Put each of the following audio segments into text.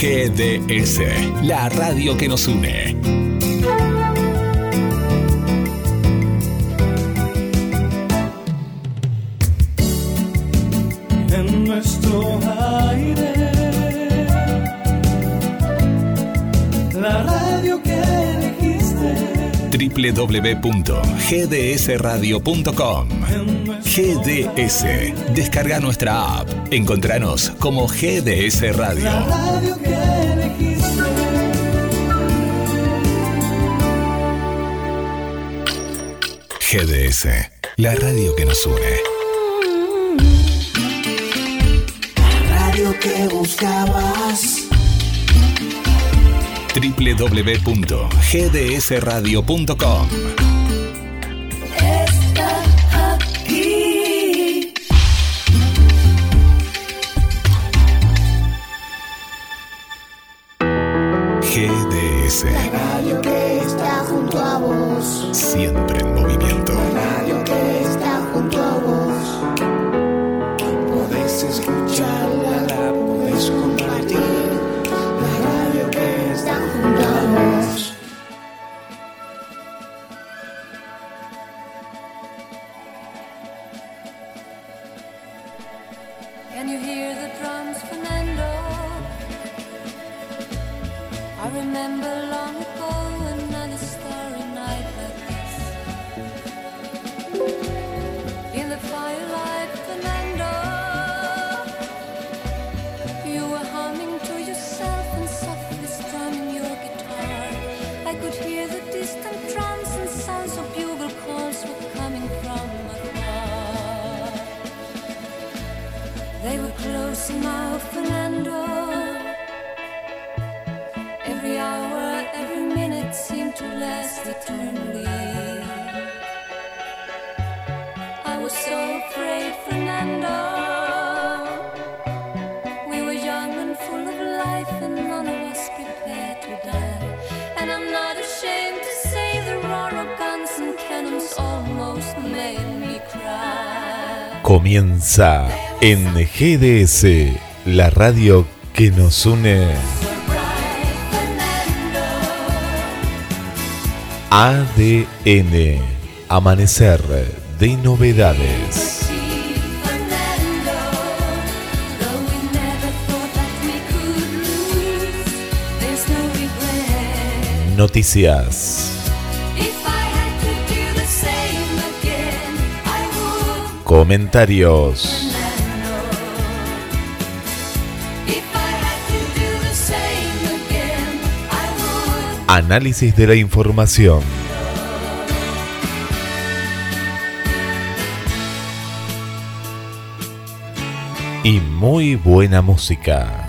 GDS, la radio que nos une. En nuestro aire, www.gdsradio.com GDS. Descarga nuestra app. Encontranos como GDS Radio. La. GDS, la radio que nos une. Radio que buscabas. www.gdsradio.com En GDS, la radio que nos une. ADN, Amanecer de Novedades. Noticias, comentarios, análisis de la información. Y muy buena música.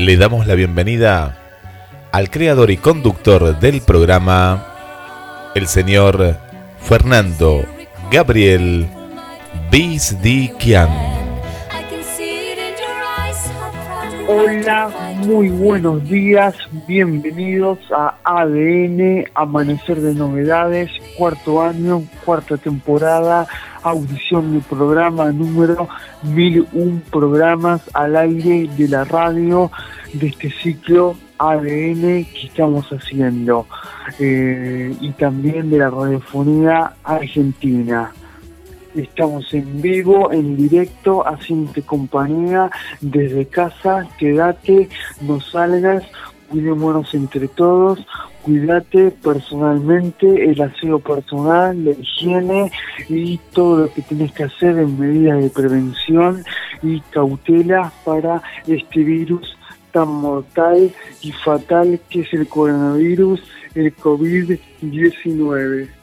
Le damos la bienvenida al creador y conductor del programa, el señor Fernando Gabriel Bisdiquian. Hola, muy buenos días, bienvenidos a ADN, Amanecer de Novedades, cuarto año, cuarta temporada, audición del programa número 1001 programas al aire de la radio de este ciclo ADN que estamos haciendo eh, y también de la radiofonía argentina. Estamos en vivo, en directo, haciéndote compañía desde casa. Quédate, no salgas, cuidémonos entre todos. Cuídate personalmente, el aseo personal, la higiene y todo lo que tienes que hacer en medidas de prevención y cautela para este virus tan mortal y fatal que es el coronavirus, el COVID-19.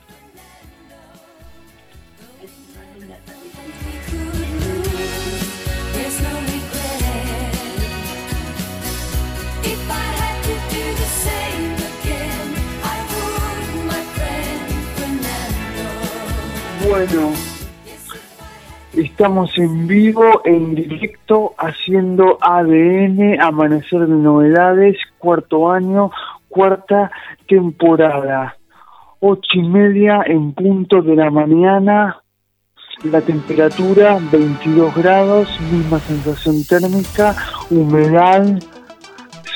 Bueno, Estamos en vivo, en directo, haciendo ADN, Amanecer de Novedades, cuarto año, cuarta temporada. Ocho y media en punto de la mañana, la temperatura 22 grados, misma sensación térmica, humedad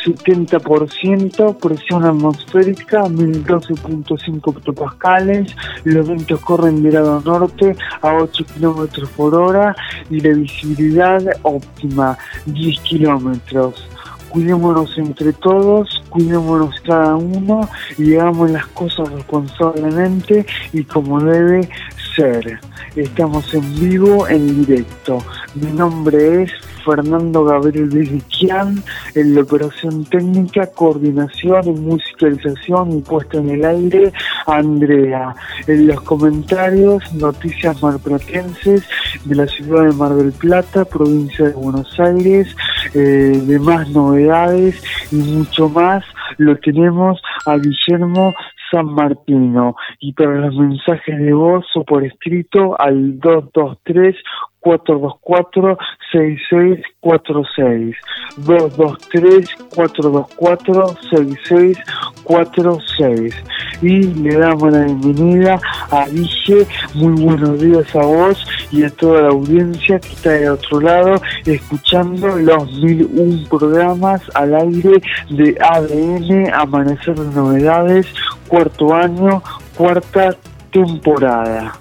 70%, presión atmosférica 1012.5 hectopascales, los vientos corren de lado norte a 8 kilómetros por hora y la visibilidad óptima 10 kilómetros. Cuidémonos entre todos, cuidémonos cada uno y hagamos las cosas responsablemente y como debe ser. Estamos en vivo, en directo. Mi nombre es Fernando Gabriel Beziquian en la operación técnica, coordinación y musicalización y puesta en el aire, Andrea. En los comentarios, noticias marplatenses de la ciudad de Mar del Plata, provincia de Buenos Aires, eh, demás novedades y mucho más, lo tenemos a Guillermo San Martino y para los mensajes de voz o por escrito al 223 424 6646 223 424 6646 y le damos la bienvenida a Guille. Muy buenos días a vos y a toda la audiencia que está de otro lado escuchando los 1001 programas al aire de ADN Amanecer de Novedades cuarto año cuarta temporada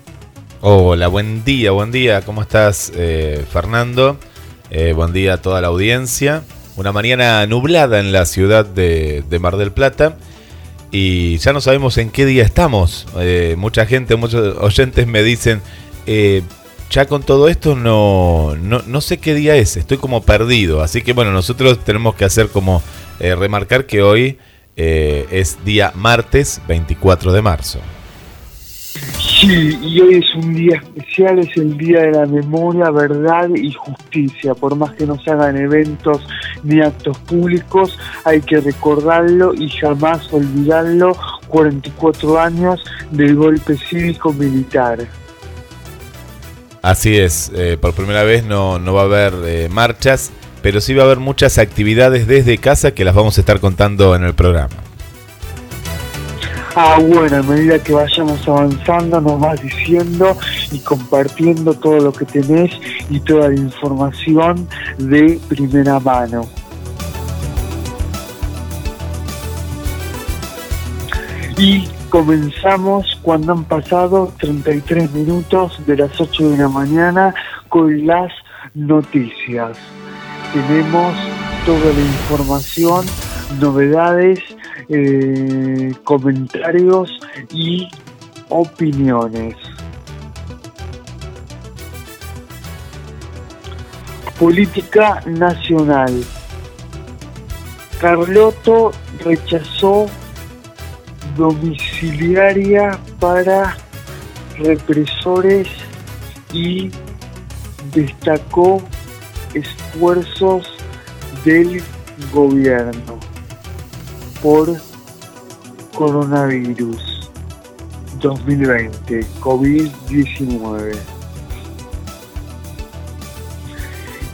Hola, buen día, buen día. ¿Cómo estás, eh, Fernando? Eh, buen día a toda la audiencia. Una mañana nublada en la ciudad de, de Mar del Plata y ya no sabemos en qué día estamos. Eh, mucha gente, muchos oyentes me dicen, ya con todo esto no, no, no, sé qué día es, estoy como perdido. Así que bueno, nosotros tenemos que hacer como remarcar que hoy es día martes 24 de marzo. Sí, y hoy es un día especial, es el Día de la Memoria, Verdad y Justicia. Por más que no se hagan eventos ni actos públicos, hay que recordarlo y jamás olvidarlo. 44 años del golpe cívico-militar. Así es, eh, por primera vez no, no va a haber eh, marchas, pero sí va a haber muchas actividades desde casa que las vamos a estar contando en el programa. Ah, bueno, a medida que vayamos avanzando nos vas diciendo y compartiendo todo lo que tenés y toda la información de primera mano. Y comenzamos cuando han pasado 33 minutos de las 8 de la mañana con las noticias. Tenemos toda la información, novedades eh, comentarios y opiniones. Política nacional. Carlotto rechazó domiciliaria para represores y destacó esfuerzos del gobierno por coronavirus 2020, COVID-19.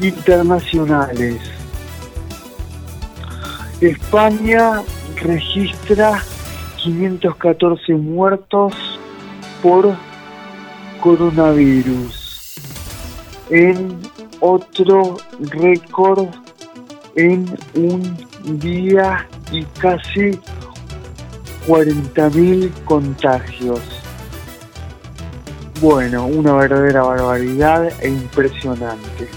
Internacionales. España registra 514 muertos por coronavirus. En otro récord en un día y casi 40.000 contagios. Bueno, una verdadera barbaridad e impresionante.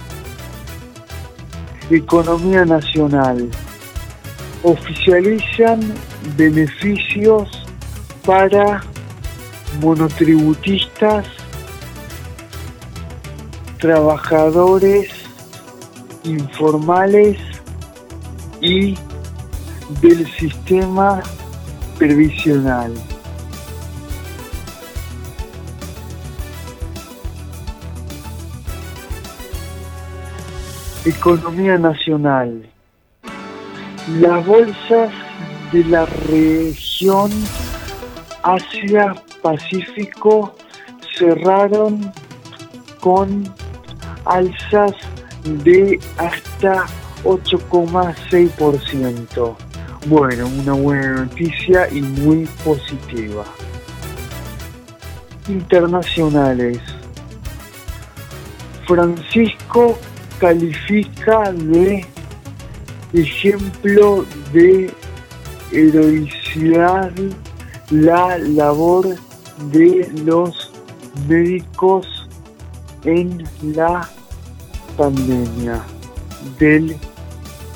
Economía nacional. Oficializan beneficios para monotributistas, trabajadores informales y del sistema previsional. Economía nacional. Las bolsas de la región Asia-Pacífico cerraron con alzas de hasta 8,6%. Bueno, una buena noticia y muy positiva. Internacionales. Francisco califica de ejemplo de heroicidad la labor de los médicos en la pandemia del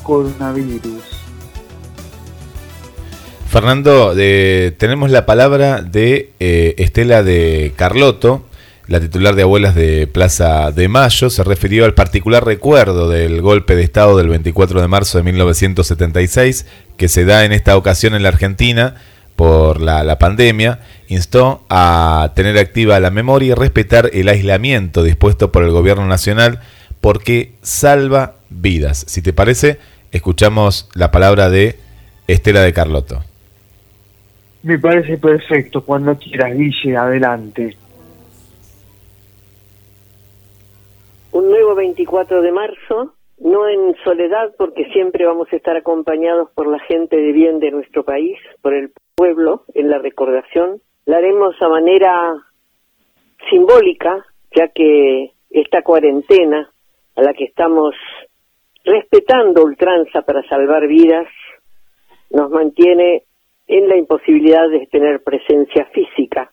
coronavirus. Fernando, tenemos la palabra de eh, Estela de Carlotto, la titular de Abuelas de Plaza de Mayo, se refirió al particular recuerdo del golpe de Estado del 24 de marzo de 1976, que se da en esta ocasión en la Argentina por la, la pandemia, instó a tener activa la memoria y respetar el aislamiento dispuesto por el gobierno nacional porque salva vidas. Si te parece, escuchamos la palabra de Estela de Carlotto. Me parece perfecto. Cuando quieras, Guille, adelante. un nuevo 24 de marzo, no en soledad porque siempre vamos a estar acompañados por la gente de bien de nuestro país, por el pueblo en la recordación. La haremos a manera simbólica, ya que esta cuarentena a la que estamos respetando ultranza para salvar vidas nos mantiene en la imposibilidad de tener presencia física,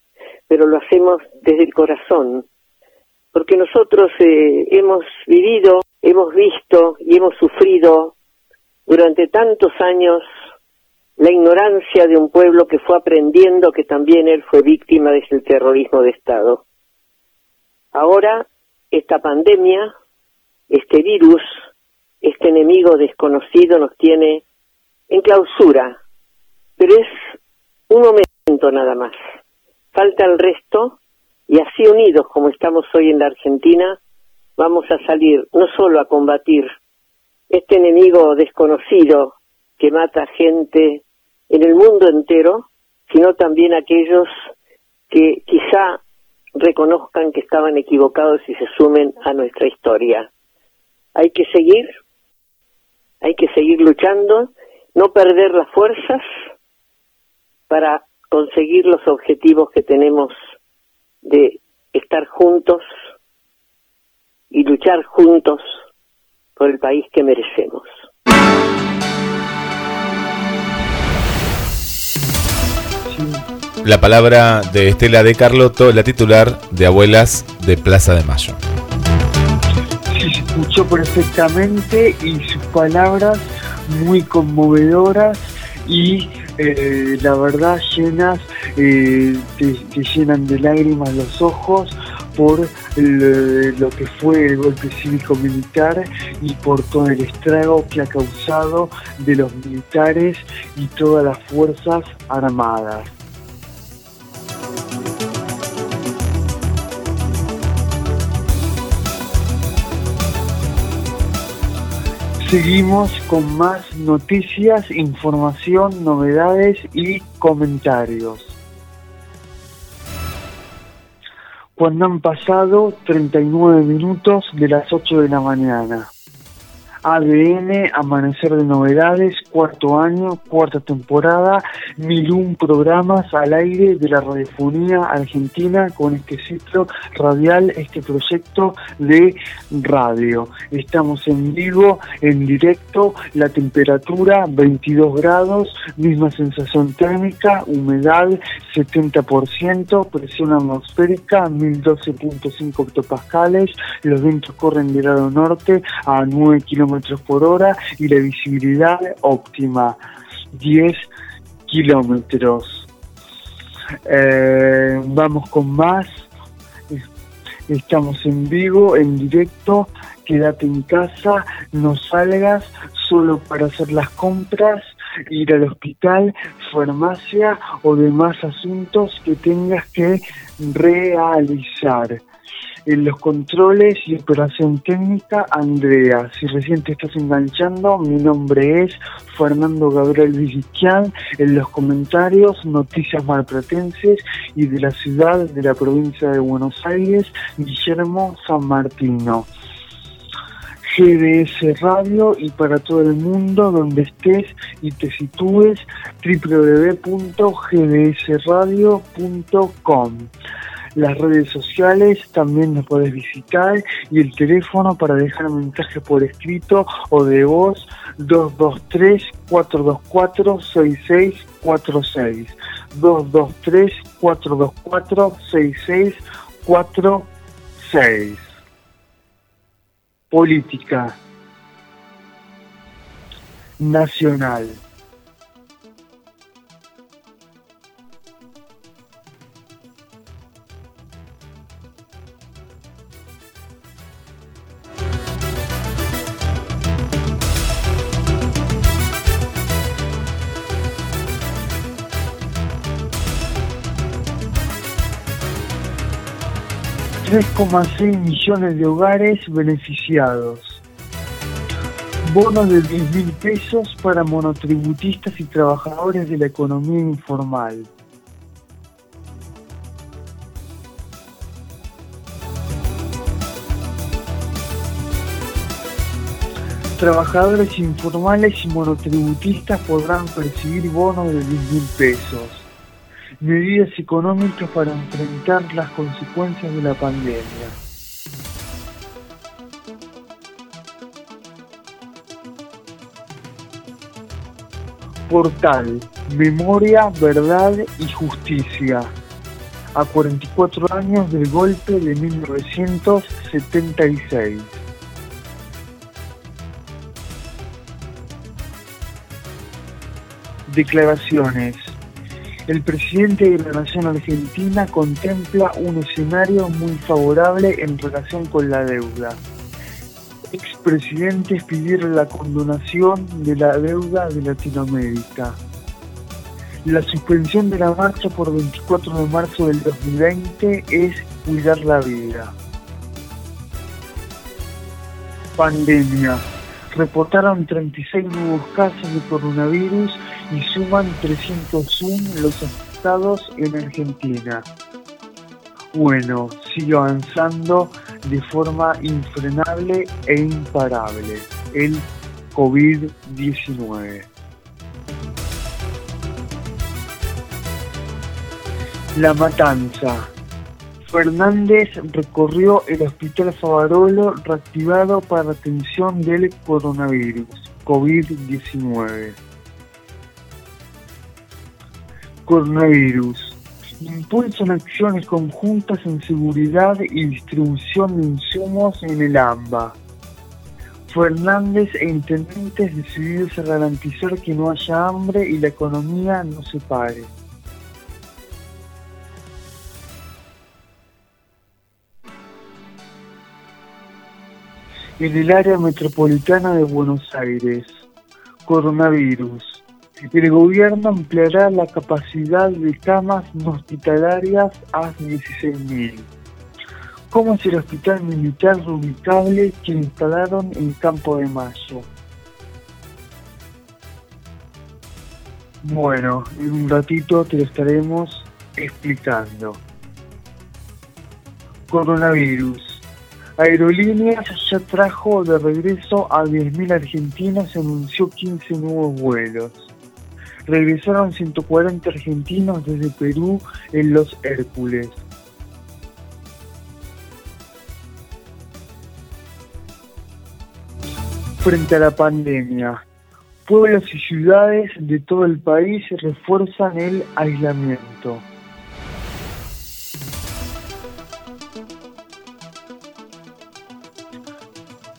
pero lo hacemos desde el corazón, porque nosotros eh, hemos vivido, hemos visto y hemos sufrido durante tantos años la ignorancia de un pueblo que fue aprendiendo que también él fue víctima del terrorismo de Estado. Ahora, esta pandemia, este virus, este enemigo desconocido nos tiene en clausura, pero es un momento nada más. Falta el resto y así unidos como estamos hoy en la Argentina, vamos a salir no solo a combatir este enemigo desconocido que mata gente en el mundo entero, sino también aquellos que quizá reconozcan que estaban equivocados y se sumen a nuestra historia. Hay que seguir, hay que seguir luchando, no perder las fuerzas para conseguir los objetivos que tenemos de estar juntos y luchar juntos por el país que merecemos. La palabra de Estela de Carlotto, la titular de Abuelas de Plaza de Mayo. Sí, se escuchó perfectamente y sus palabras muy conmovedoras y eh, la verdad llenas, eh, te, llenan de lágrimas los ojos por lo que fue el golpe cívico-militar y por todo el estrago que ha causado de los militares y todas las fuerzas armadas. Seguimos con más noticias, información, novedades y comentarios. Cuando han pasado 39 minutos de las 8 de la mañana. ADN, Amanecer de Novedades, cuarto año, cuarta temporada, mil un programas al aire de la radiofonía argentina con este ciclo radial, este proyecto de radio. Estamos en vivo, en directo, la temperatura 22 grados, misma sensación térmica, humedad 70%, presión atmosférica 1012.5 hectopascales, los vientos corren del lado norte a 9 kilómetros por hora y la visibilidad óptima 10 kilómetros. Eh, vamos con más. Estamos en vivo, en directo. Quédate en casa, no salgas solo para hacer las compras, ir al hospital, farmacia o demás asuntos que tengas que realizar. En los controles y operación técnica, Andrea. Si recién te estás enganchando, mi nombre es Fernando Gabriel Villiquian. En los comentarios, noticias malpratenses y de la ciudad de la provincia de Buenos Aires, Guillermo San Martino. GDS Radio y para todo el mundo donde estés y te sitúes www.gdsradio.com. Las redes sociales también nos podés visitar y el teléfono para dejar un mensaje por escrito o de voz 223-424-6646. 223-424-6646. Política nacional. ...3,6 millones de hogares beneficiados. Bonos de 10 mil pesos para monotributistas y trabajadores de la economía informal. Trabajadores informales y monotributistas podrán percibir bonos de 10 mil pesos. Medidas económicas para enfrentar las consecuencias de la pandemia. Portal, Memoria, Verdad y Justicia. A 44 años del golpe de 1976. Declaraciones. El presidente de la Nación Argentina contempla un escenario muy favorable en relación con la deuda. Expresidentes pidieron la condonación de la deuda de Latinoamérica. La suspensión de la marcha por 24 de marzo del 2020 es cuidar la vida. Pandemia. Reportaron 36 nuevos casos de coronavirus y suman 301 los afectados en Argentina. Bueno, sigue avanzando de forma infrenable e imparable el COVID-19. La matanza. Fernández recorrió el Hospital Favarolo reactivado para atención del coronavirus COVID-19. Coronavirus. Impulsan acciones conjuntas en seguridad y distribución de insumos en el AMBA. Fernández e intendentes decididos a garantizar que no haya hambre y la economía no se pare. En el área metropolitana de Buenos Aires, coronavirus. El gobierno ampliará la capacidad de camas hospitalarias a 16.000. ¿Cómo es el hospital militar reubicable que instalaron en Campo de Mayo? Bueno, en un ratito te lo estaremos explicando. Coronavirus. Aerolíneas ya trajo de regreso a 10.000 argentinos y anunció 15 nuevos vuelos. Regresaron 140 argentinos desde Perú en los Hércules. Frente a la pandemia, pueblos y ciudades de todo el país refuerzan el aislamiento.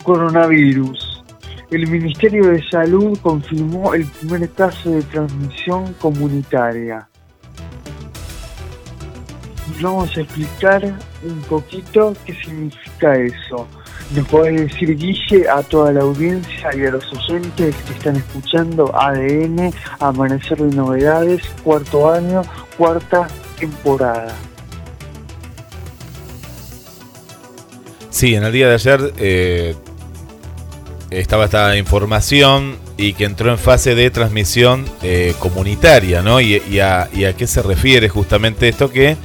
Coronavirus. El Ministerio de Salud confirmó el primer caso de transmisión comunitaria. Vamos a explicar un poquito qué significa eso. ¿Nos puede decir, Guille, a toda la audiencia y a los oyentes que están escuchando ADN, Amanecer de Novedades, cuarto año, cuarta temporada? Sí, en el día de ayer eh, estaba esta información y que entró en fase de transmisión eh, comunitaria, ¿no? Y, a, qué se refiere justamente esto que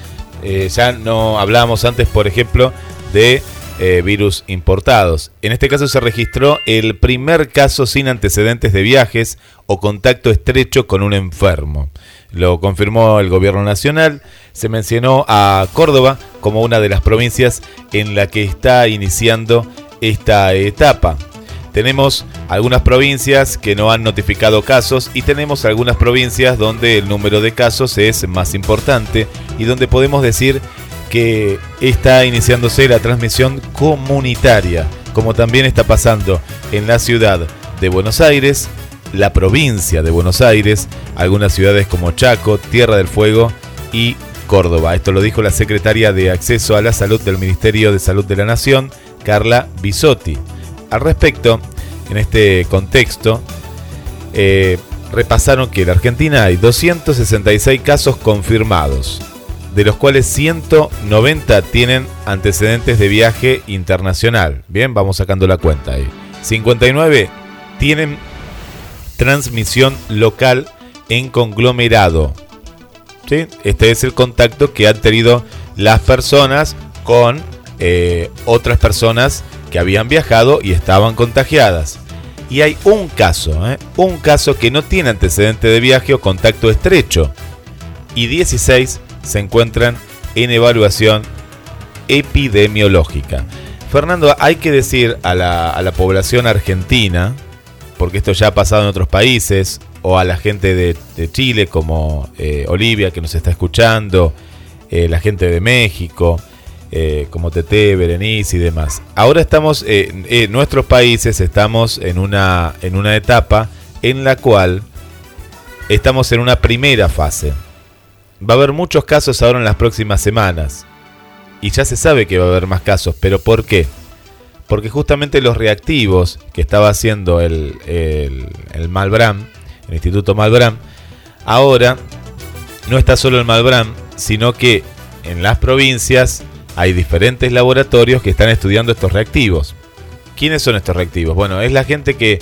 eh, ya no hablábamos antes, por ejemplo, de eh, virus importados. En este caso se registró el primer caso sin antecedentes de viajes o contacto estrecho con un enfermo. Lo confirmó el gobierno nacional. Se mencionó a Córdoba como una de las provincias en la que está iniciando esta etapa. Tenemos algunas provincias que no han notificado casos y tenemos algunas provincias donde el número de casos es más importante y donde podemos decir que está iniciándose la transmisión comunitaria, como también está pasando en la ciudad de Buenos Aires, la provincia de Buenos Aires, algunas ciudades como Chaco, Tierra del Fuego y Córdoba. Esto lo dijo la secretaria de Acceso a la Salud del Ministerio de Salud de la Nación, Carla Bisotti. Al respecto, en este contexto, eh, repasaron que en Argentina hay 266 casos confirmados, de los cuales 190 tienen antecedentes de viaje internacional. Bien, vamos sacando la cuenta ahí. 59 tienen transmisión local en conglomerado. Este es el contacto que han tenido las personas con eh, otras personas que habían viajado y estaban contagiadas. Y hay un caso, ¿eh? un caso que no tiene antecedente de viaje o contacto estrecho. Y 16 se encuentran en evaluación epidemiológica. Fernando, hay que decir a la, población argentina, porque esto ya ha pasado en otros países, o a la gente de, Chile como eh, Olivia que nos está escuchando, eh, la gente de México, eh, como Tete, Berenice y demás. Ahora estamos, en nuestros países estamos en una, en una etapa en la cual estamos en una primera fase. Va a haber muchos casos ahora en las próximas semanas. Y ya se sabe que va a haber más casos. ¿Pero por qué? Porque justamente los reactivos que estaba haciendo el, el, el Malbram, el Instituto Malbram, ahora no está solo el Malbram, sino que en las provincias hay diferentes laboratorios que están estudiando estos reactivos. ¿Quiénes son estos reactivos? Bueno, es la gente que,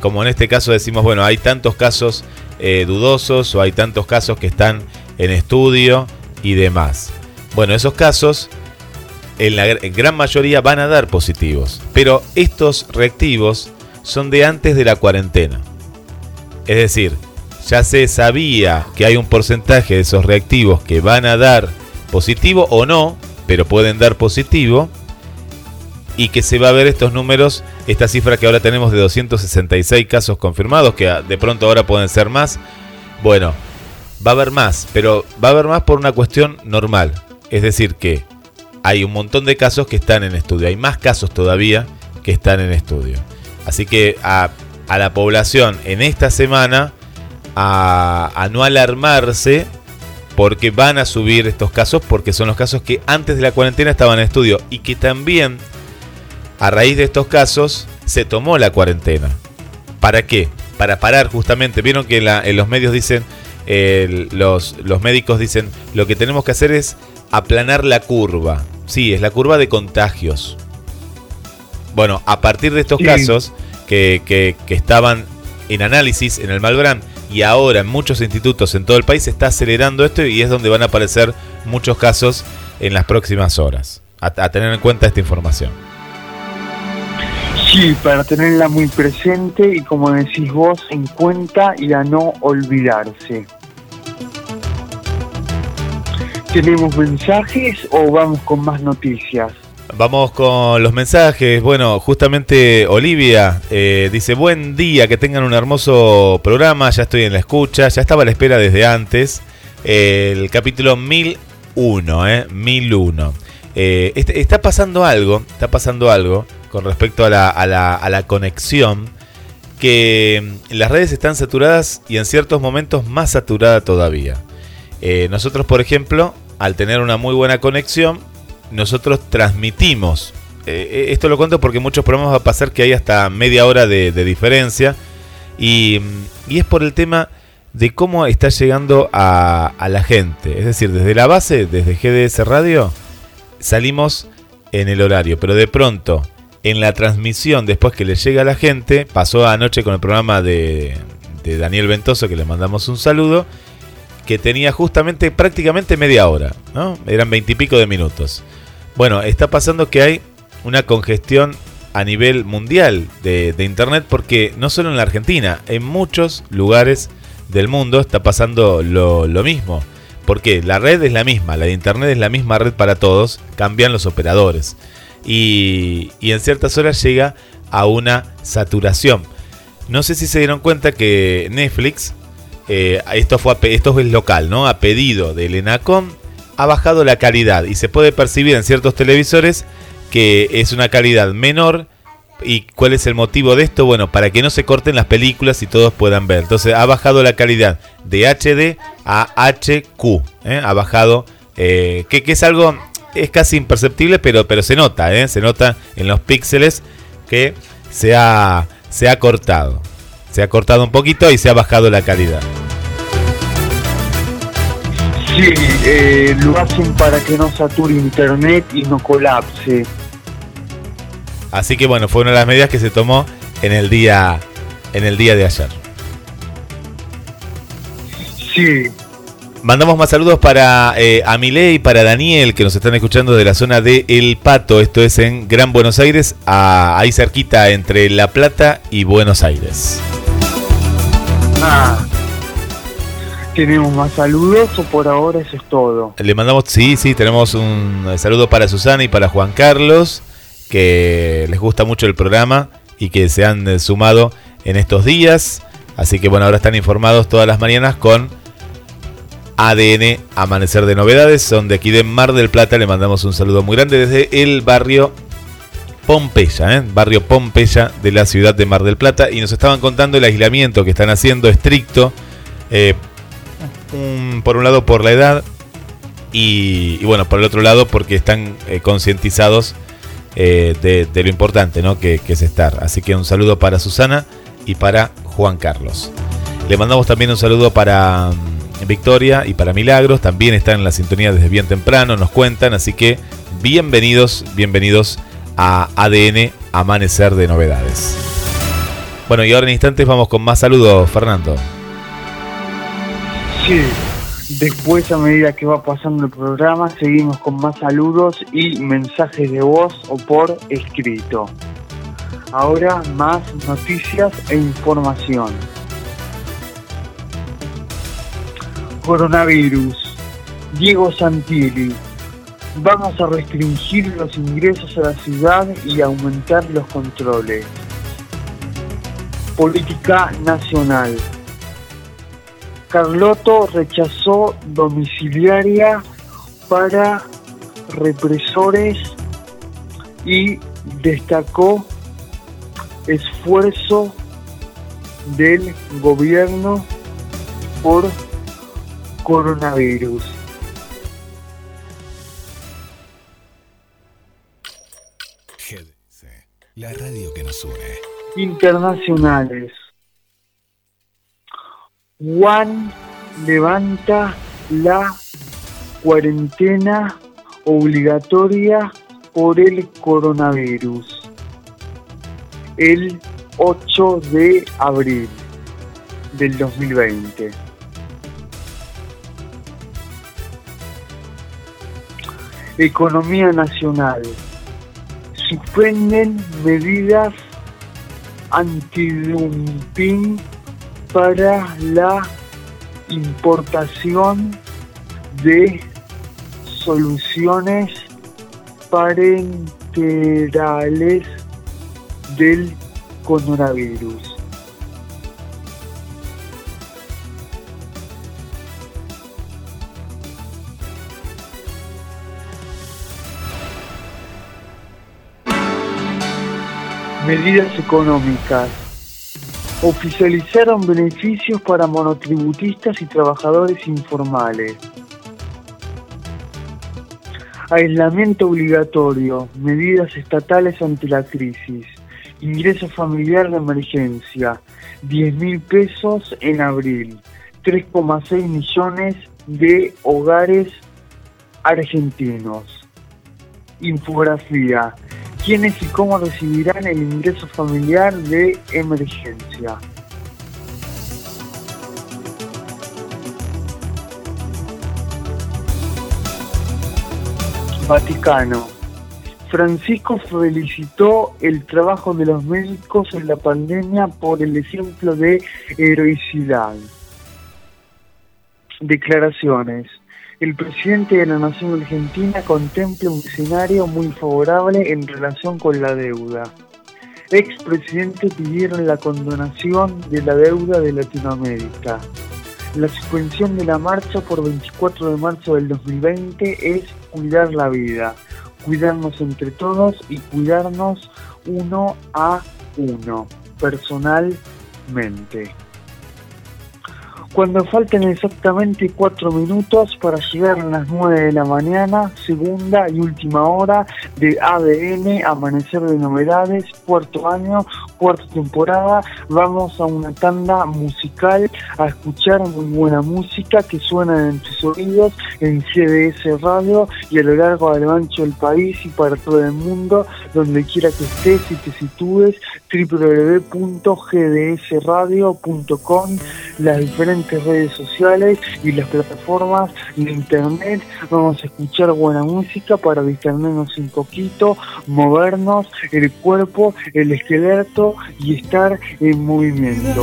como en este caso decimos, bueno, hay tantos casos eh, dudosos o hay tantos casos que están en estudio y demás. Bueno, esos casos en la gran mayoría van a dar positivos, pero estos reactivos son de antes de la cuarentena. Es decir, ya se sabía que hay un porcentaje de esos reactivos que van a dar positivo o no, pero pueden dar positivo y que se va a ver estos números, esta cifra que ahora tenemos de 266 casos confirmados, que de pronto ahora pueden ser más. Bueno, va a haber más, pero va a haber más por una cuestión normal. Es decir, que hay un montón de casos que están en estudio, hay más casos todavía que están en estudio. Así que a, la población en esta semana a, no alarmarse porque van a subir estos casos, porque son los casos que antes de la cuarentena estaban en estudio y que también a raíz de estos casos se tomó la cuarentena. ¿Para qué? Para parar justamente. Vieron que en, los medios dicen, los, los médicos dicen, lo que tenemos que hacer es aplanar la curva. Sí, es la curva de contagios. Bueno, a partir de estos casos que, que, que estaban en análisis en el Malbrán y ahora en muchos institutos en todo el país se está acelerando esto y es donde van a aparecer muchos casos en las próximas horas. A, tener en cuenta esta información. Sí, para tenerla muy presente y como decís vos, en cuenta y a no olvidarse. ¿Tenemos mensajes o vamos con más noticias? Vamos con los mensajes. Bueno, justamente Olivia eh, dice, buen día, que tengan un hermoso programa, ya estoy en la escucha, ya estaba a la espera desde antes. el capítulo 1001, eh, 1001. Eh, este, está pasando algo, está pasando algo con respecto a la, a la, conexión, que mm, las redes están saturadas y en ciertos momentos más saturada todavía. Eh, nosotros, por ejemplo, al tener una muy buena conexión, nosotros transmitimos. Eh, eh, esto lo cuento porque muchos programas va a pasar que hay hasta media hora de, diferencia. Y, es por el tema de cómo está llegando a, la gente. Es decir, desde la base, desde GDS Radio, salimos en el horario. Pero de pronto, en la transmisión, después que le llega a la gente, pasó anoche con el programa de, de Daniel Ventoso, que le mandamos un saludo que tenía justamente prácticamente media hora, ¿no? Eran veintipico de minutos. Bueno, está pasando que hay una congestión a nivel mundial de, Internet porque no solo en la Argentina, en muchos lugares del mundo está pasando lo, mismo. Porque la red es la misma, la de Internet es la misma red para todos, cambian los operadores. Y, en ciertas horas llega a una saturación. No sé si se dieron cuenta que Netflix, eh, esto, fue esto es local, ¿no? A pedido del ENACOM, ha bajado la calidad y se puede percibir en ciertos televisores que es una calidad menor. ¿Y cuál es el motivo de esto? Bueno, para que no se corten las películas y todos puedan ver. Entonces ha bajado la calidad de HD a HQ. ¿eh? Ha bajado, eh, que, es algo, es casi imperceptible, pero, pero se nota, ¿eh? se nota en los píxeles que se ha, se ha cortado. Se ha cortado un poquito y se ha bajado la calidad. Sí, eh, lo hacen para que no sature internet y no colapse. Así que bueno, fue una de las medidas que se tomó en el día, en el día de ayer. Sí, Mandamos más saludos para eh, Amile y para Daniel, que nos están escuchando de la zona de El Pato. Esto es en Gran Buenos Aires, a- ahí cerquita entre La Plata y Buenos Aires. ah. ¿Tenemos más saludos o por ahora eso es todo? Le mandamos, sí, sí, tenemos un saludo para Susana y para Juan Carlos, que les gusta mucho el programa y que se han eh, sumado en estos días. Así que bueno, ahora están informados todas las mañanas con ADN Amanecer de Novedades. Son de aquí de Mar del Plata. Le mandamos un saludo muy grande desde el barrio Pompeya, ¿eh? barrio Pompeya de la ciudad de Mar del Plata. Y nos estaban contando el aislamiento que están haciendo estricto. eh, por un lado por la edad y, bueno, por el otro lado porque están eh, concientizados eh, de, lo importante ¿no? que, que es estar. Así que un saludo para Susana y para Juan Carlos. Le mandamos también un saludo para mm, Victoria y para Milagros. También están en la sintonía desde bien temprano, nos cuentan. Así que bienvenidos, bienvenidos a ADN Amanecer de Novedades. Bueno, y ahora en instantes vamos con más saludos, Fernando. Después a medida que va pasando el programa seguimos con más saludos y mensajes de voz o por escrito. Ahora más noticias e información. Coronavirus. Diego Santilli. Vamos a restringir los ingresos a la ciudad y aumentar los controles. Política nacional. Carlotto rechazó domiciliaria para represores y destacó esfuerzo del gobierno por coronavirus. La radio que nos une. internacionales. Juan levanta la cuarentena obligatoria por el coronavirus el 8 de abril del 2020. Economía nacional. Suspenden medidas antidumping para la importación de soluciones parenterales del coronavirus. Medidas económicas. Oficializaron beneficios para monotributistas y trabajadores informales. Aislamiento obligatorio, medidas estatales ante la crisis, ingreso familiar de emergencia, 10 mil pesos en abril, 3,6 millones de hogares argentinos. Infografía, quiénes y cómo recibirán el ingreso familiar de emergencia. Vaticano. Francisco felicitó el trabajo de los médicos en la pandemia por el ejemplo de heroicidad. Declaraciones. El presidente de la Nación Argentina contempla un escenario muy favorable en relación con la deuda. Expresidentes pidieron la condonación de la deuda de Latinoamérica. La suspensión de la marcha por 24 de marzo del 2020 es cuidar la vida cuidarnos entre todos y cuidarnos uno a uno, personalmente. Cuando falten exactamente cuatro minutos para llegar a las 9 de la mañana, segunda y última hora de ADN, Amanecer de Novedades, cuarto año, cuarta temporada, vamos a una tanda musical a escuchar muy buena música que suena en tus oídos en GDS Radio y a lo largo del ancho del país y para todo el mundo, donde quiera que estés y te sitúes, www.gdsradio.com, las diferentes redes sociales y las plataformas de internet. Vamos a escuchar buena música para distraernos un poquito, movernos el cuerpo, el esqueleto y estar en movimiento.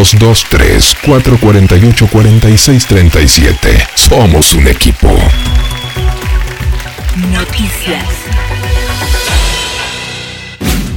223-448-4637. Somos un equipo. Noticias.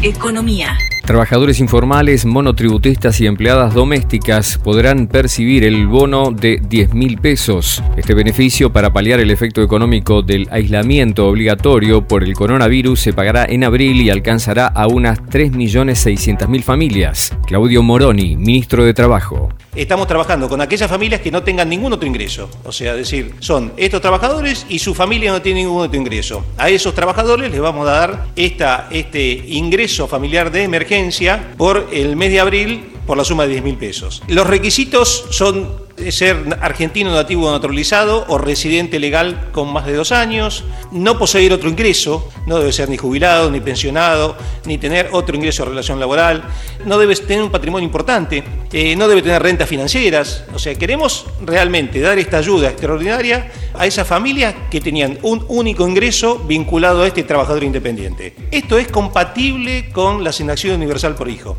Economía. Trabajadores informales, monotributistas y empleadas domésticas podrán percibir el bono de 10 mil pesos. Este beneficio para paliar el efecto económico del aislamiento obligatorio por el coronavirus se pagará en abril y alcanzará a unas 3.600.000 familias. Claudio Moroni, ministro de Trabajo. Estamos trabajando con aquellas familias que no tengan ningún otro ingreso. O sea, decir, son estos trabajadores y su familia no tiene ningún otro ingreso. A esos trabajadores les vamos a dar esta, este ingreso familiar de emergencia por el mes de abril por la suma de 10 mil pesos. Los requisitos son ser argentino nativo naturalizado o residente legal con más de dos años, no poseer otro ingreso, no debe ser ni jubilado, ni pensionado, ni tener otro ingreso de relación laboral, no debe tener un patrimonio importante, eh, no debe tener rentas financieras. O sea, queremos realmente dar esta ayuda extraordinaria a esas familias que tenían un único ingreso vinculado a este trabajador independiente. Esto es compatible con la asignación universal por hijo.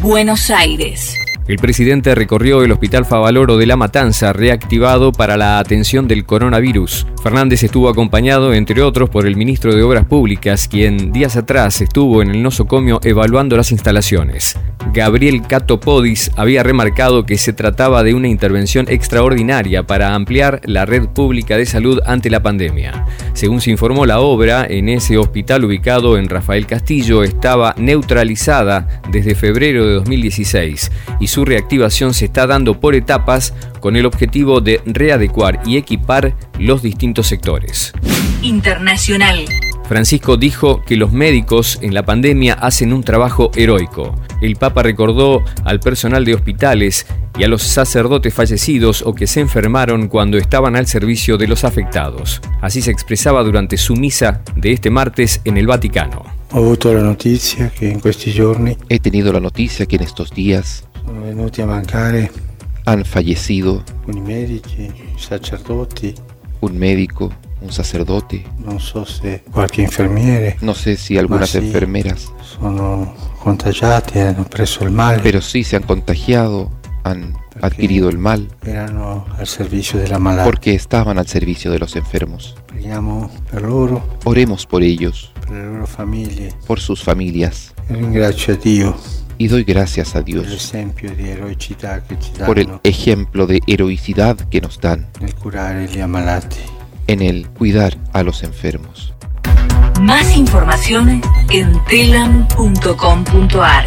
Buenos Aires. El presidente recorrió el Hospital Favaloro de La Matanza, reactivado para la atención del coronavirus. Fernández estuvo acompañado, entre otros, por el ministro de Obras Públicas, quien días atrás estuvo en el nosocomio evaluando las instalaciones. Gabriel Cato Podis había remarcado que se trataba de una intervención extraordinaria para ampliar la red pública de salud ante la pandemia. Según se informó, la obra en ese hospital ubicado en Rafael Castillo estaba neutralizada desde febrero de 2016 y su reactivación se está dando por etapas con el objetivo de readecuar y equipar los distintos sectores. Internacional. Francisco dijo que los médicos en la pandemia hacen un trabajo heroico. El Papa recordó al personal de hospitales y a los sacerdotes fallecidos o que se enfermaron cuando estaban al servicio de los afectados. Así se expresaba durante su misa de este martes en el Vaticano. He tenido la noticia que en estos días sono venuti a mancare han fallecido alcuni medici, sacerdoti, un médico, un sacerdote, non so se qualche infermiere, no sé si algunas enfermeras, sono contagiati hanno preso il male, pero sí se han contagiado, han adquirido el mal, erano al servizio della malata. porque estaban al servicio de los enfermos. Preghiamo per loro, Oremos por ellos, loro por sus familias, ringrazio a Dio y doy gracias a Dios por el ejemplo de heroicidad que nos dan. En el cuidar a los enfermos. Más información en telam.com.ar.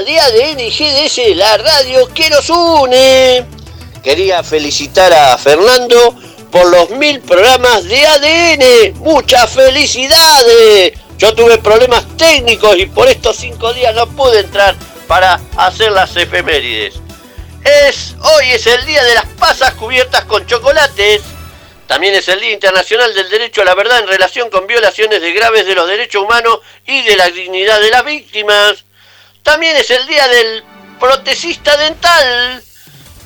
Linda de ADN y GDS, la radio que nos une. Quería felicitar a Fernando por los mil programas de ADN. Muchas felicidades. Yo tuve problemas técnicos y por estos cinco días no pude entrar para hacer las efemérides. Es, hoy es el día de las pasas cubiertas con chocolates. También es el Día Internacional del Derecho a la Verdad en relación con violaciones de graves de los derechos humanos y de la dignidad de las víctimas. También es el Día del Protecista Dental.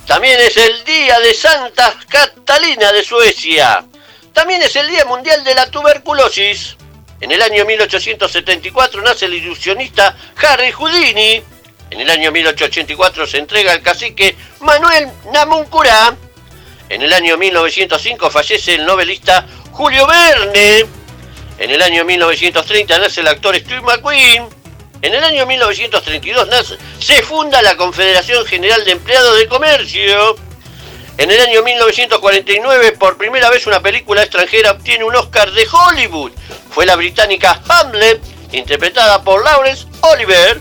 También es el Día de Santa Catalina de Suecia. También es el Día Mundial de la Tuberculosis. En el año 1874 nace el ilusionista Harry Houdini. En el año 1884 se entrega al cacique Manuel Namuncurá. En el año 1905 fallece el novelista Julio Verne. En el año 1930 nace el actor Steve McQueen. En el año 1932 nace- se funda la Confederación General de Empleados de Comercio. En el año 1949, por primera vez una película extranjera obtiene un Oscar de Hollywood. Fue la británica Hamlet, interpretada por Laurence Oliver.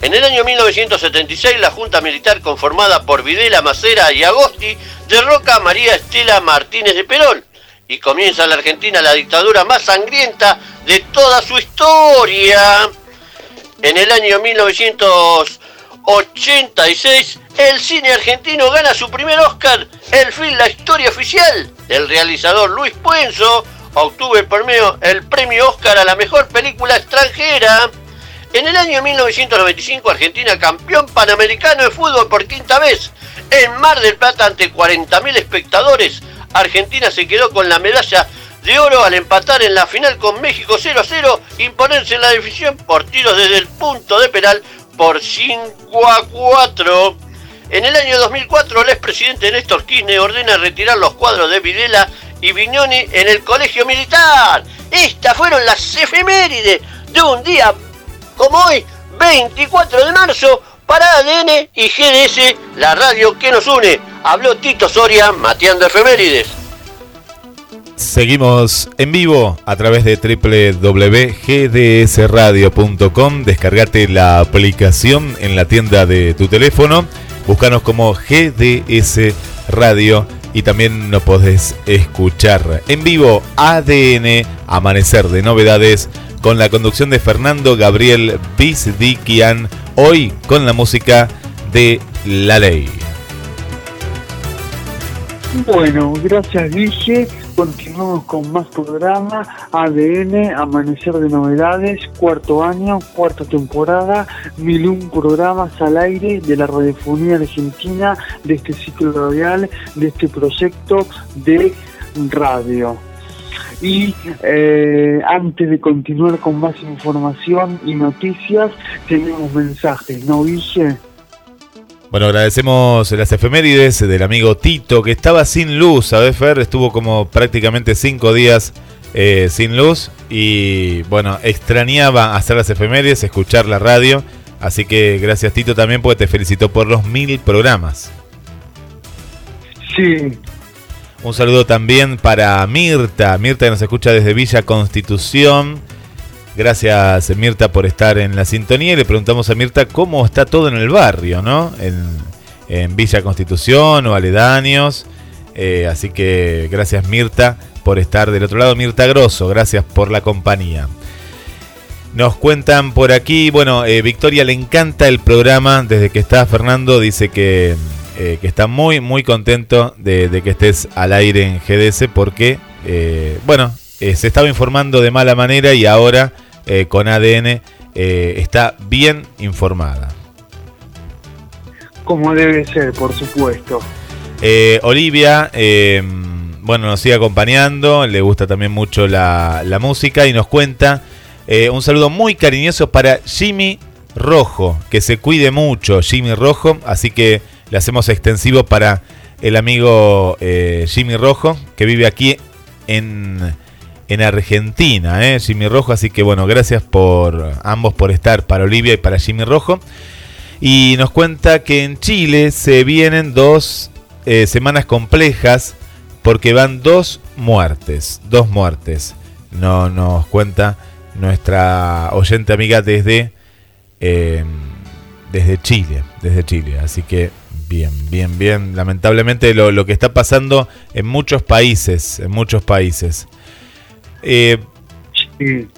En el año 1976, la Junta Militar conformada por Videla, Macera y Agosti derroca a María Estela Martínez de Perón y comienza en la Argentina la dictadura más sangrienta de toda su historia. En el año 1986, el cine argentino gana su primer Oscar, el film La Historia Oficial, del realizador Luis Puenzo, obtuvo el premio, el premio Oscar a la mejor película extranjera. En el año 1995, Argentina campeón panamericano de fútbol por quinta vez. En Mar del Plata, ante 40.000 espectadores, Argentina se quedó con la medalla de oro al empatar en la final con México 0 a 0, imponerse en la definición por tiros desde el punto de penal por 5 a 4. En el año 2004, el expresidente Néstor Kirchner ordena retirar los cuadros de Videla y Vignoni en el colegio militar. Estas fueron las efemérides de un día como hoy, 24 de marzo, para ADN y GDS, la radio que nos une. Habló Tito Soria, mateando efemérides. Seguimos en vivo a través de www.gdsradio.com. Descargate la aplicación en la tienda de tu teléfono. Búscanos como GDS Radio y también nos podés escuchar en vivo ADN Amanecer de Novedades con la conducción de Fernando Gabriel Bizdikian, hoy con la música de La Ley. Bueno, gracias Dije. Continuamos con más programa. ADN, Amanecer de Novedades, cuarto año, cuarta temporada, mil un programas al aire de la radiofonía argentina, de este ciclo radial, de este proyecto de radio. Y eh, antes de continuar con más información y noticias, tenemos mensajes, ¿no, Guille? Bueno, agradecemos las efemérides del amigo Tito, que estaba sin luz, ¿sabes, Fer? Estuvo como prácticamente cinco días eh, sin luz y, bueno, extrañaba hacer las efemérides, escuchar la radio. Así que gracias, Tito, también, porque te felicitó por los mil programas. Sí. Un saludo también para Mirta, Mirta que nos escucha desde Villa Constitución. Gracias Mirta por estar en la sintonía le preguntamos a Mirta cómo está todo en el barrio, ¿no? En, Villa Constitución o aledaños. Eh, así que gracias Mirta por estar del otro lado. Mirta Grosso, gracias por la compañía. Nos cuentan por aquí, bueno, eh, Victoria le encanta el programa desde que está Fernando, dice que, eh, que está muy, muy contento de, de, que estés al aire en GDS porque, bueno, se estaba informando de mala manera y ahora eh, con ADN eh, está bien informada. Como debe ser, por supuesto. Eh, Olivia, bueno, nos sigue acompañando, le gusta también mucho la, la música y nos cuenta un saludo muy cariñoso para Jimmy Rojo, que se cuide mucho, Jimmy Rojo, así que le hacemos extensivo para el amigo Jimmy Rojo, que vive aquí en, en Argentina, ¿eh? Jimmy Rojo, así que bueno, gracias por ambos por estar, para Olivia y para Jimmy Rojo. Y nos cuenta que en Chile se vienen dos eh, semanas complejas porque van dos muertes, dos muertes. No nos cuenta nuestra oyente amiga desde eh, desde Chile, desde Chile. Así que bien, bien, bien. Lamentablemente lo, lo que está pasando en muchos países, en muchos países. Eh,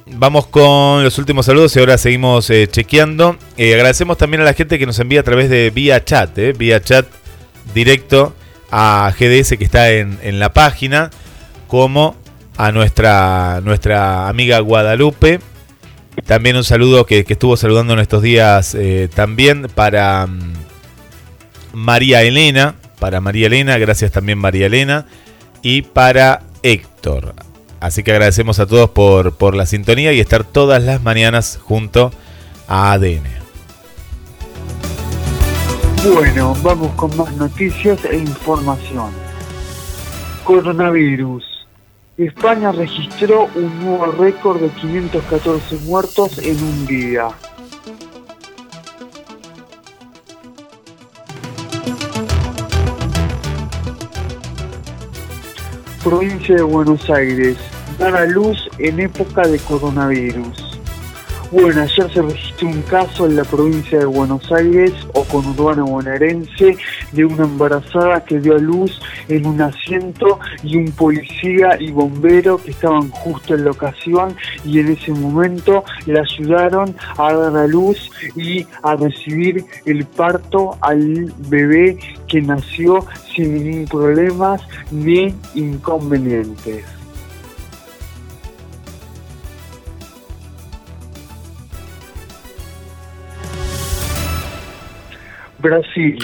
Vamos con los últimos saludos y ahora seguimos eh, chequeando. Eh, agradecemos también a la gente que nos envía a través de vía chat, vía chat directo a GDS que está en, en la página, como a nuestra, nuestra amiga Guadalupe. También un saludo que, que estuvo saludando en estos días también para mm, María Elena, para María Elena, gracias también María Elena, y para Héctor. Así que agradecemos a todos por, por la sintonía y estar todas las mañanas junto a ADN. Bueno, vamos con más noticias e información. Coronavirus. España registró un nuevo récord de 514 muertos en un día. Provincia de Buenos Aires. Dar a luz en época de coronavirus. Bueno, ayer se registró un caso en la provincia de Buenos Aires o con urbano bonaerense de una embarazada que dio a luz en un asiento y un policía y bombero que estaban justo en la ocasión y en ese momento le ayudaron a dar a luz y a recibir el parto al bebé que nació sin ningún problema ni inconvenientes. Brasil.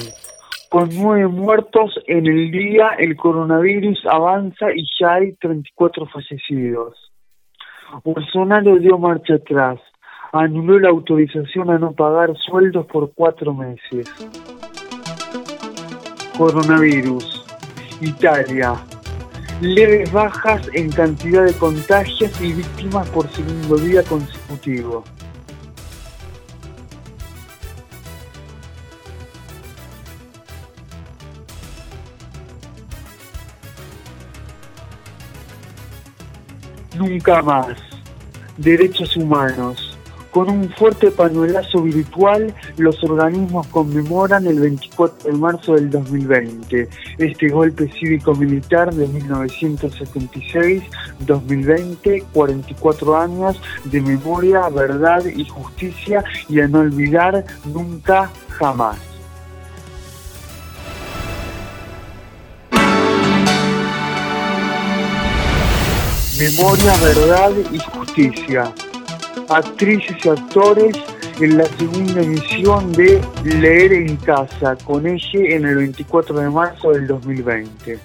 Con nueve muertos en el día, el coronavirus avanza y ya hay 34 fallecidos. Bolsonaro dio marcha atrás. Anuló la autorización a no pagar sueldos por cuatro meses. Coronavirus. Italia. Leves bajas en cantidad de contagios y víctimas por segundo día consecutivo. Nunca más. Derechos humanos. Con un fuerte panuelazo virtual, los organismos conmemoran el 24 de marzo del 2020, este golpe cívico-militar de 1976-2020, 44 años de memoria, verdad y justicia y a no olvidar nunca jamás. Memoria, verdad y justicia. Actrices y actores en la segunda emisión de Leer en Casa con ella en el 24 de marzo del 2020.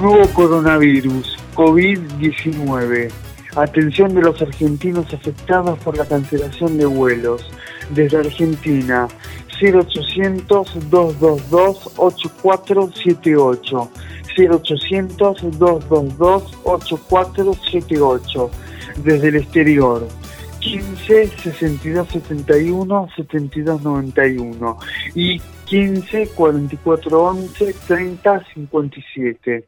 Nuevo coronavirus, COVID-19. Atención de los argentinos afectados por la cancelación de vuelos. Desde Argentina, 0800-222-8478. 0800-222-8478. Desde el exterior. 15 62 71 72 91 y 15 44 11 30 57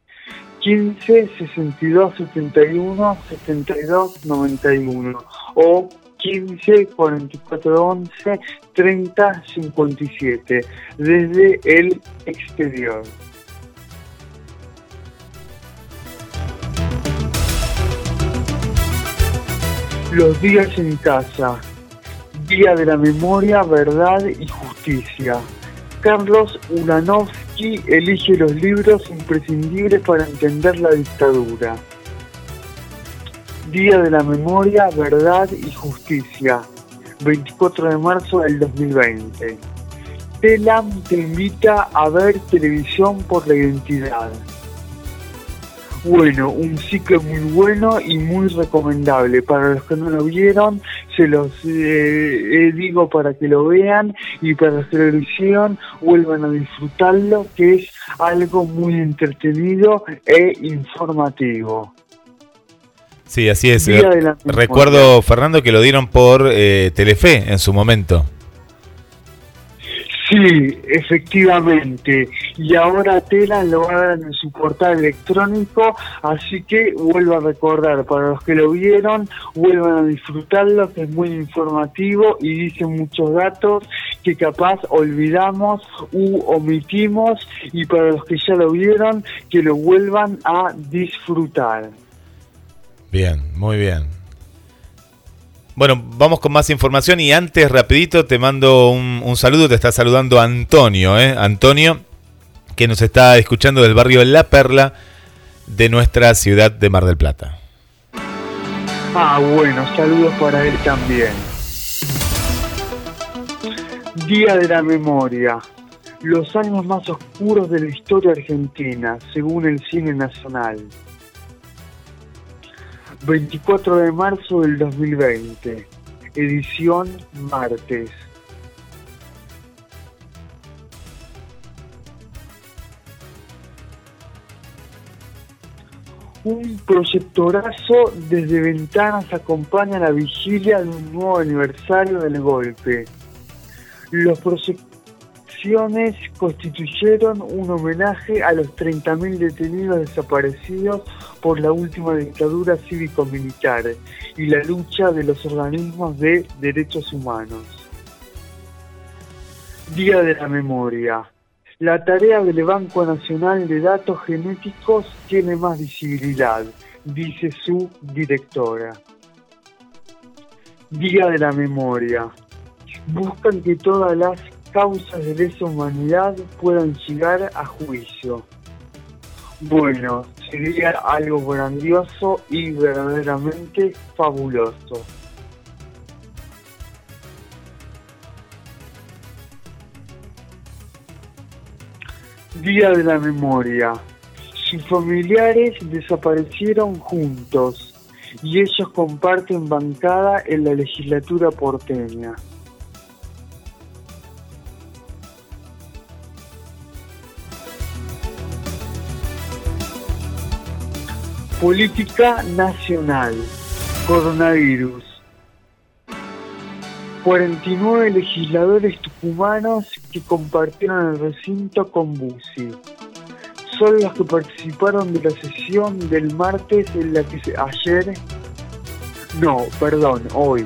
15 62 71 72 91 o 15 44 11 30 57 desde el exterior. Los días en casa. Día de la memoria, verdad y justicia. Carlos Ulanovsky elige los libros imprescindibles para entender la dictadura. Día de la Memoria, Verdad y Justicia, 24 de marzo del 2020. TELAM te invita a ver televisión por la identidad. Bueno, un ciclo muy bueno y muy recomendable. Para los que no lo vieron, se los eh, eh, digo para que lo vean y para los que lo hicieron, vuelvan a disfrutarlo, que es algo muy entretenido e informativo. Sí, así es. Recuerdo, Fernando, que lo dieron por eh, Telefe en su momento. Sí, efectivamente. Y ahora Tela lo va a dar en su portal electrónico, así que vuelvo a recordar, para los que lo vieron, vuelvan a disfrutarlo, que es muy informativo y dice muchos datos que capaz olvidamos u omitimos, y para los que ya lo vieron, que lo vuelvan a disfrutar. Bien, muy bien. Bueno, vamos con más información y antes, rapidito, te mando un, un saludo. Te está saludando Antonio, ¿eh? Antonio, que nos está escuchando del barrio La Perla de nuestra ciudad de Mar del Plata. Ah, bueno, saludos para él también. Día de la Memoria. Los años más oscuros de la historia argentina, según el cine nacional. 24 de marzo del 2020, edición martes. Un proyectorazo desde ventanas acompaña la vigilia de un nuevo aniversario del golpe. Los proyecciones constituyeron un homenaje a los 30.000 detenidos desaparecidos por la última dictadura cívico-militar y la lucha de los organismos de derechos humanos. Día de la Memoria. La tarea del Banco Nacional de Datos Genéticos tiene más visibilidad, dice su directora. Día de la Memoria. Buscan que todas las causas de lesa humanidad puedan llegar a juicio. Bueno, sería algo grandioso y verdaderamente fabuloso. Día de la Memoria. Sus familiares desaparecieron juntos y ellos comparten bancada en la legislatura porteña. Política nacional. Coronavirus. 49 legisladores tucumanos que compartieron el recinto con Bussi. Son los que participaron de la sesión del martes en la que se, ayer, no, perdón, hoy,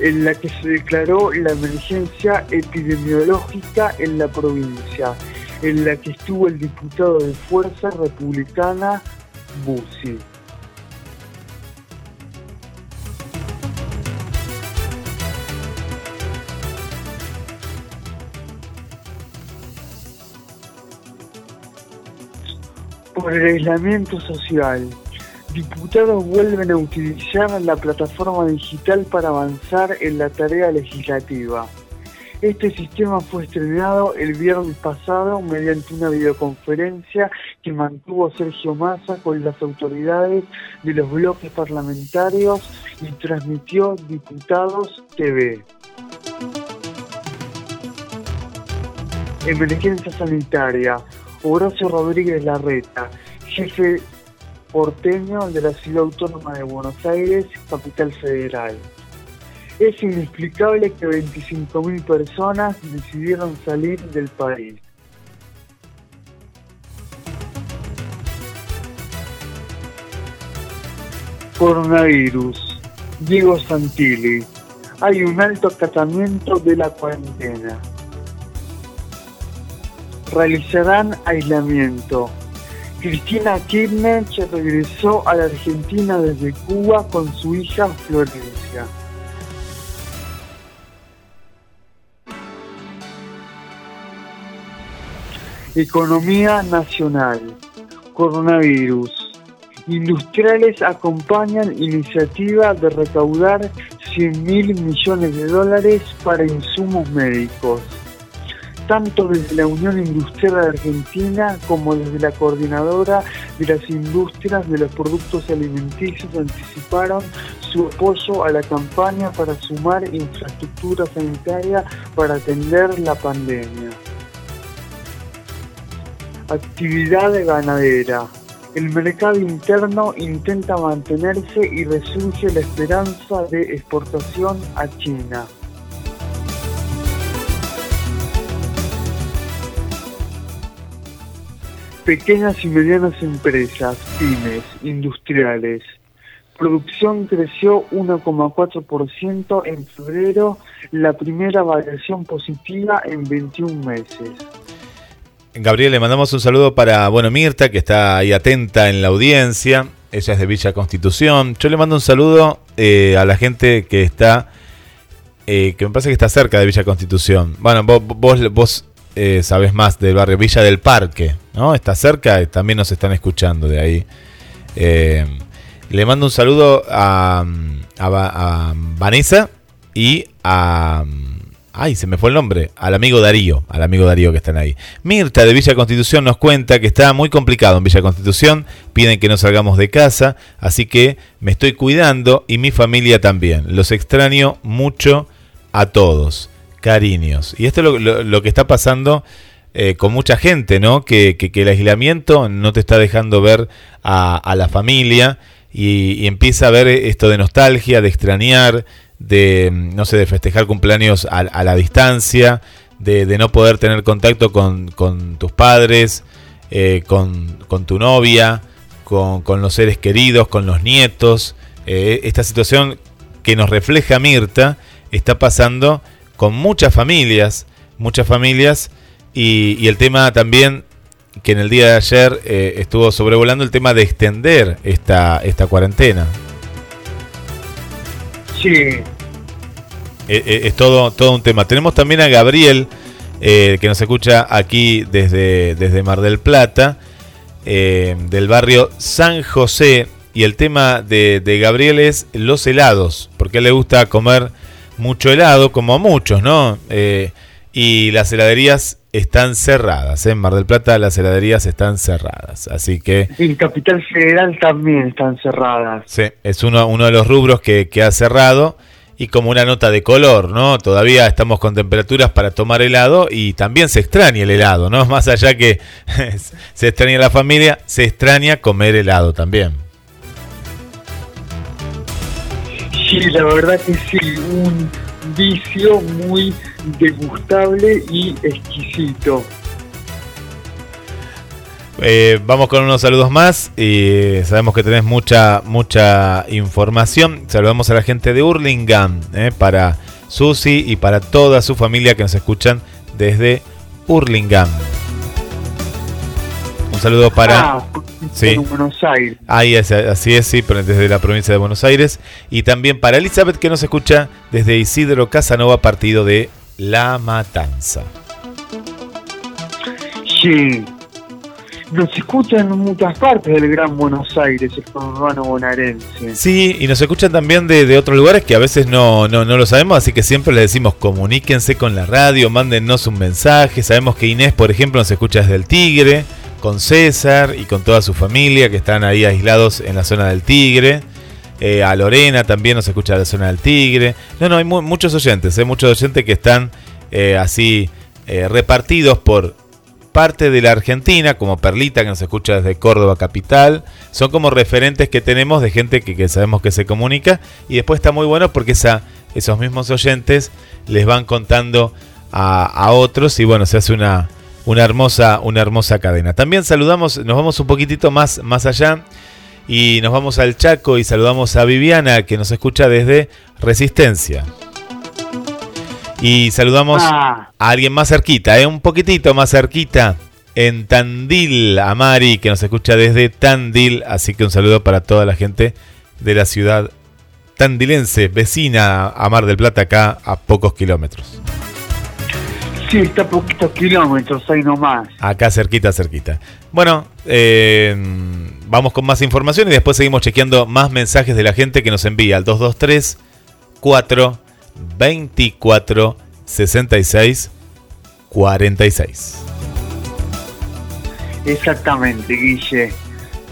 en la que se declaró la emergencia epidemiológica en la provincia, en la que estuvo el diputado de Fuerza Republicana Bussi. Por el aislamiento social, diputados vuelven a utilizar la plataforma digital para avanzar en la tarea legislativa. Este sistema fue estrenado el viernes pasado mediante una videoconferencia que mantuvo Sergio Massa con las autoridades de los bloques parlamentarios y transmitió Diputados TV. Emergencia sanitaria. Horacio Rodríguez Larreta, jefe porteño de la Ciudad Autónoma de Buenos Aires, capital federal. Es inexplicable que 25.000 personas decidieron salir del país. Coronavirus. Diego Santilli. Hay un alto acatamiento de la cuarentena. Realizarán aislamiento. Cristina Kirchner se regresó a la Argentina desde Cuba con su hija Florencia. Economía nacional. Coronavirus. Industriales acompañan iniciativa de recaudar 100 mil millones de dólares para insumos médicos. Tanto desde la Unión Industrial Argentina como desde la Coordinadora de las Industrias de los Productos Alimenticios anticiparon su apoyo a la campaña para sumar infraestructura sanitaria para atender la pandemia. Actividad ganadera. El mercado interno intenta mantenerse y resurge la esperanza de exportación a China. Pequeñas y medianas empresas, pymes, industriales. Producción creció 1,4% en febrero, la primera variación positiva en 21 meses. Gabriel, le mandamos un saludo para, bueno, Mirta, que está ahí atenta en la audiencia. Ella es de Villa Constitución. Yo le mando un saludo eh, a la gente que está, eh, que me parece que está cerca de Villa Constitución. Bueno, vos, vos, vos eh, sabés más del barrio Villa del Parque, ¿no? Está cerca, también nos están escuchando de ahí. Le mando un saludo a, a, a Vanessa y a... Ay, se me fue el nombre. Al amigo Darío. Al amigo Darío que están ahí. Mirta de Villa Constitución nos cuenta que está muy complicado en Villa Constitución. Piden que no salgamos de casa. Así que me estoy cuidando y mi familia también. Los extraño mucho a todos. Cariños. Y esto es lo, que está pasando eh, con mucha gente, ¿no? Que, que- que el aislamiento no te está dejando ver a, a la familia y, y empieza a ver esto de nostalgia, de extrañar, de, no sé, de festejar cumpleaños a, a la distancia, de, de no poder tener contacto con, con tus padres, eh, con, con tu novia, con, con los seres queridos, con los nietos. Eh, esta situación que nos refleja Mirta está pasando con muchas familias, muchas familias, y, y el tema también que en el día de ayer eh, estuvo sobrevolando el tema de extender esta, esta cuarentena. Sí, Eh, eh, es todo, todo un tema. Tenemos también a Gabriel, eh, que nos escucha aquí desde, desde Mar del Plata, del barrio San José. Y el tema de, de Gabriel es los helados, porque a él le gusta comer mucho helado, como a muchos, ¿no? Y las heladerías están cerradas. En Mar del Plata las heladerías están cerradas. Así que En Capital Federal también están cerradas. sí, es uno, uno de los rubros que, que ha cerrado. Y como una nota de color, ¿no? Todavía estamos con temperaturas para tomar helado y también se extraña el helado, ¿no? Más allá que se extraña la familia, se extraña comer helado también. Sí, la verdad que sí, un vicio muy degustable y exquisito. Eh, vamos con unos saludos más y sabemos que tenés mucha mucha información. Saludamos a la gente de Hurlingham, eh, para Susi y para toda su familia que nos escuchan desde Hurlingham. Un saludo para... Ah, Sí. en Buenos Aires. Ahí es, así es, sí, pero desde la provincia de Buenos Aires. Y también para Elizabeth que nos escucha desde Isidro Casanova, partido de La Matanza. Sí. Nos escuchan en muchas partes del Gran Buenos Aires, el conurbano bonaerense. Sí, y nos escuchan también de, de otros lugares que a veces no, no, no lo sabemos, así que siempre les decimos comuníquense con la radio, mándennos un mensaje. Sabemos que Inés, por ejemplo, nos escucha desde el Tigre, con César y con toda su familia que están ahí aislados en la zona del Tigre. Eh, a Lorena también nos escucha la zona del Tigre. No, no, hay mu- muchos oyentes, hay muchos oyentes que están eh, así eh, repartidos por parte de la Argentina, como Perlita que nos escucha desde Córdoba capital. Son como referentes que tenemos de gente que, que sabemos que se comunica. Y después está muy bueno porque esa, esos mismos oyentes les van contando a, a otros y bueno, se hace una, una, hermosa, una hermosa cadena. También saludamos, nos vamos un poquitito más, más allá y nos vamos al Chaco y saludamos a Viviana que nos escucha desde Resistencia. Y saludamos Ah. a alguien más cerquita, ¿eh? un poquitito más cerquita, en Tandil, a Mari, que nos escucha desde Tandil. Así que un saludo para toda la gente de la ciudad tandilense, vecina a Mar del Plata, acá a pocos kilómetros. Sí, está a poquitos kilómetros, ahí nomás. Acá cerquita, cerquita. Bueno, eh, vamos con más información y después seguimos chequeando más mensajes de la gente que nos envía al 223 4 24 66 46. Exactamente, Guille.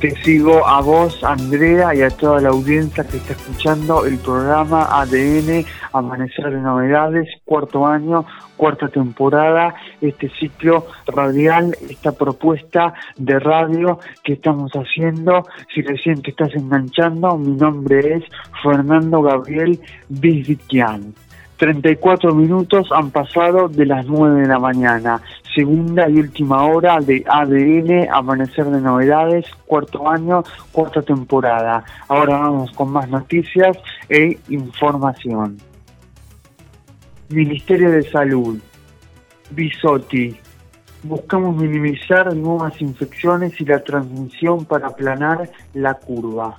Te sigo a vos, Andrea, y a toda la audiencia que está escuchando el programa ADN Amanecer de Novedades, cuarto año, cuarta temporada, este ciclo radial, esta propuesta de radio que estamos haciendo. Si recién te estás enganchando, mi nombre es Fernando Gabriel Bizdiquian. 34 minutos han pasado de las 9 de la mañana. Segunda y última hora de ADN, Amanecer de Novedades, cuarto año, cuarta temporada. Ahora vamos con más noticias e información. Ministerio de Salud, Bisotti. Buscamos minimizar nuevas infecciones y la transmisión para aplanar la curva.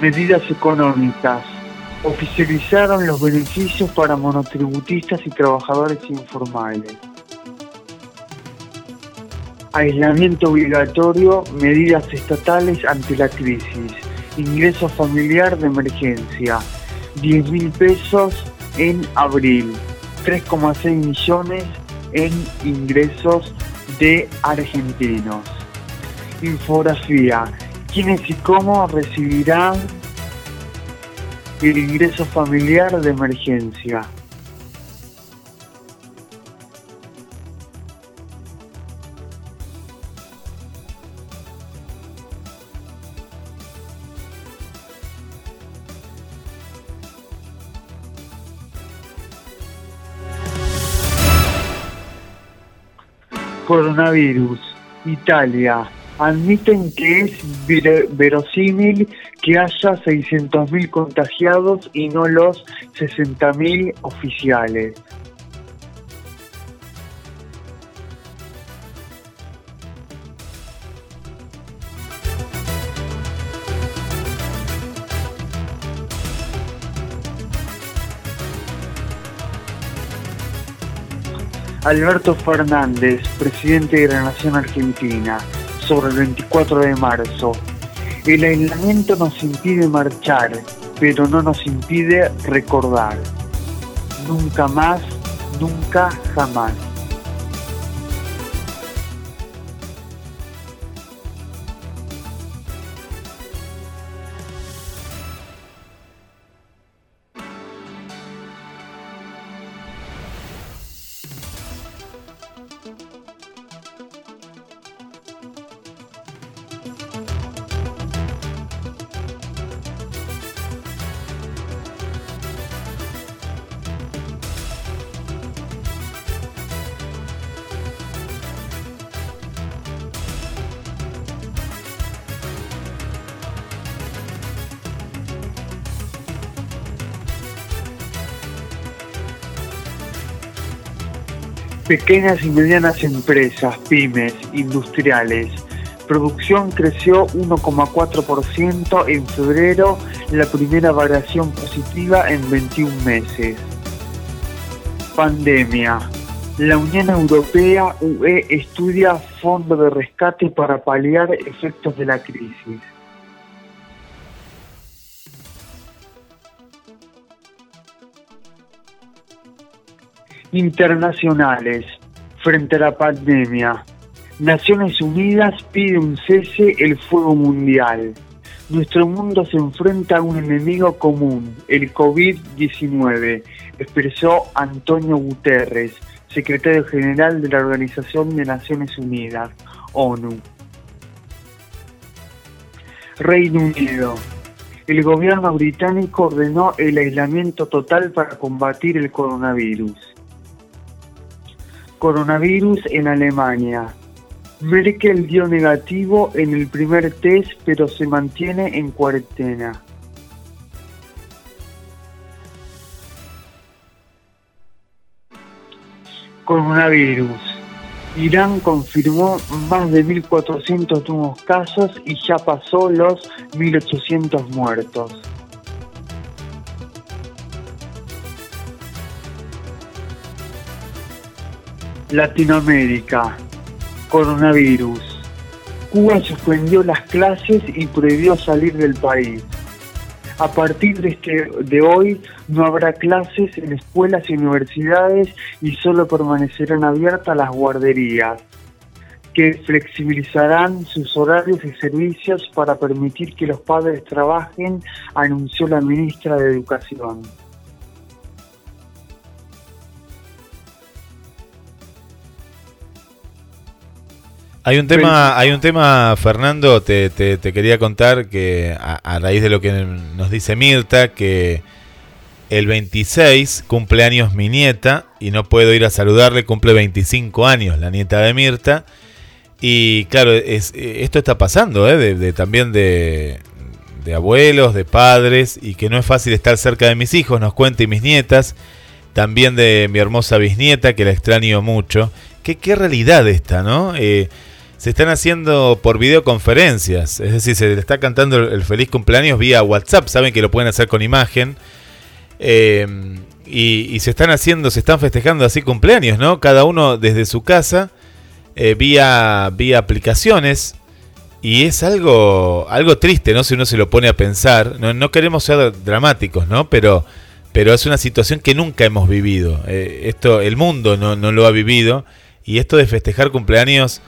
Medidas económicas. Oficializaron los beneficios para monotributistas y trabajadores informales. Aislamiento obligatorio, medidas estatales ante la crisis. Ingreso familiar de emergencia. 10 mil pesos en abril. 3,6 millones en ingresos de argentinos. Infografía. ¿Quiénes y cómo recibirán el ingreso familiar de emergencia? Coronavirus. Italia. Admiten que es verosímil que haya 600.000 contagiados y no los 60.000 oficiales. Alberto Fernández, presidente de la Nación Argentina, sobre el 24 de marzo. El aislamiento nos impide marchar, pero no nos impide recordar. Nunca más, nunca jamás. Pequeñas y medianas empresas, pymes, industriales. Producción creció 1,4% en febrero, la primera variación positiva en 21 meses. Pandemia. La Unión Europea UE estudia fondo de rescate para paliar efectos de la crisis. Internacionales frente a la pandemia. Naciones Unidas pide un cese el fuego mundial. Nuestro mundo se enfrenta a un enemigo común, el COVID-19, expresó Antonio Guterres, secretario general de la Organización de Naciones Unidas, ONU. Reino Unido. El gobierno británico ordenó el aislamiento total para combatir el coronavirus. Coronavirus en Alemania. Merkel dio negativo en el primer test pero se mantiene en cuarentena. Coronavirus. Irán confirmó más de 1.400 nuevos casos y ya pasó los 1.800 muertos. Latinoamérica. Coronavirus. Cuba suspendió las clases y prohibió salir del país. A partir de, este, de hoy no habrá clases en escuelas y universidades y solo permanecerán abiertas las guarderías, que flexibilizarán sus horarios y servicios para permitir que los padres trabajen, anunció la ministra de Educación. Hay un tema, hay un tema, Fernando, te, te, quería contar que a, raíz de lo que nos dice Mirta, que el 26 cumpleaños mi nieta y no puedo ir a saludarle, cumple 25 años la nieta de Mirta. Y claro, es, esto está pasando, ¿eh? de, también de, de abuelos, de padres, y que no es fácil estar cerca de mis hijos, nos cuenta y mis nietas, también de mi hermosa bisnieta, que la extraño mucho. Qué, qué realidad esta, ¿no? Eh, se están haciendo por videoconferencias. Es decir, se le está cantando el feliz cumpleaños vía WhatsApp. Saben que lo pueden hacer con imagen. Eh, y, se están haciendo, se están festejando así cumpleaños, ¿no? Cada uno desde su casa, eh, vía, vía aplicaciones. Y es algo, algo triste, ¿no? Si uno se lo pone a pensar. No, queremos ser dramáticos, ¿no? Pero, pero es una situación que nunca hemos vivido. Eh, esto, el mundo no, no lo ha vivido. Y esto de festejar cumpleaños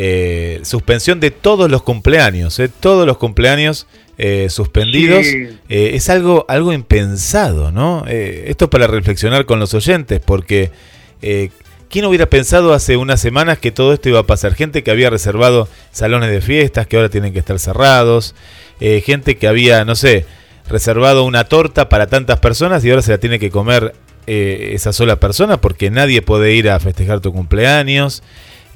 eh, suspensión de todos los cumpleaños, eh, todos los cumpleaños eh, suspendidos. es algo, algo impensado, ¿no? esto para reflexionar con los oyentes, porque ¿quién hubiera pensado hace unas semanas que todo esto iba a pasar? Gente que había reservado salones de fiestas que ahora tienen que estar cerrados, gente que había, no sé, reservado una torta para tantas personas y ahora se la tiene que comer esa sola persona porque nadie puede ir a festejar tu cumpleaños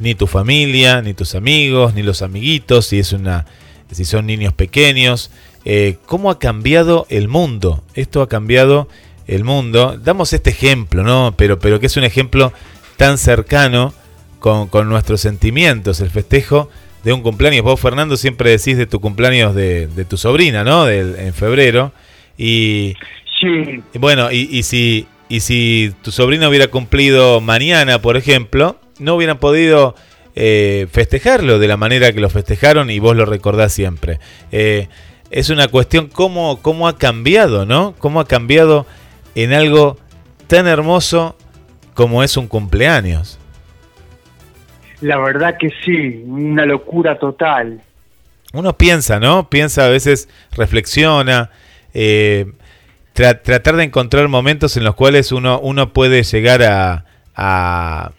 ni tu familia, ni tus amigos, ni los amiguitos, si es una, si son niños pequeños. Eh, ¿Cómo ha cambiado el mundo? Esto ha cambiado el mundo. Damos este ejemplo, ¿no? Pero, pero que es un ejemplo tan cercano con, nuestros sentimientos, el festejo de un cumpleaños. Vos, Fernando, siempre decís de tu cumpleaños de, tu sobrina, ¿no? en febrero. Y, sí. bueno, y, y si y si tu sobrino hubiera cumplido mañana, por ejemplo, no hubieran podido eh, festejarlo de la manera que lo festejaron y vos lo recordás siempre. Eh, es una cuestión cómo, cómo ha cambiado, ¿no? Cómo ha cambiado en algo tan hermoso como es un cumpleaños. La verdad que sí, una locura total. Uno piensa, ¿no? Piensa a veces, reflexiona, eh, tra- tratar de encontrar momentos en los cuales uno, uno puede llegar a, a,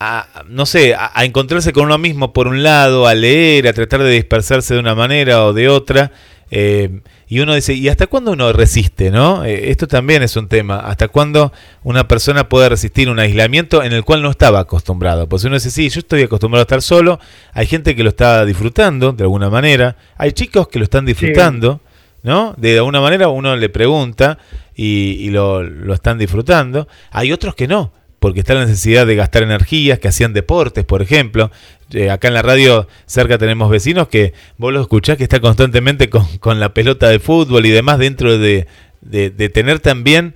a, no sé, a, a encontrarse con uno mismo por un lado, a leer, a tratar de dispersarse de una manera o de otra. eh, y uno dice, ¿y hasta cuándo uno resiste, no? Eh, esto también es un tema. ¿Hasta cuándo una persona puede resistir un aislamiento en el cual no estaba acostumbrado? Pues uno dice, sí, yo estoy acostumbrado a estar solo. Hay gente que lo está disfrutando de alguna manera. Hay chicos que lo están disfrutando, ¿no? De alguna manera uno le pregunta y, y lo, lo están disfrutando. Hay otros que no, porque está la necesidad de gastar energías, que hacían deportes, por ejemplo. Eh, acá en la radio cerca tenemos vecinos que vos los escuchás que está constantemente con, con la pelota de fútbol y demás dentro de, de- de tener también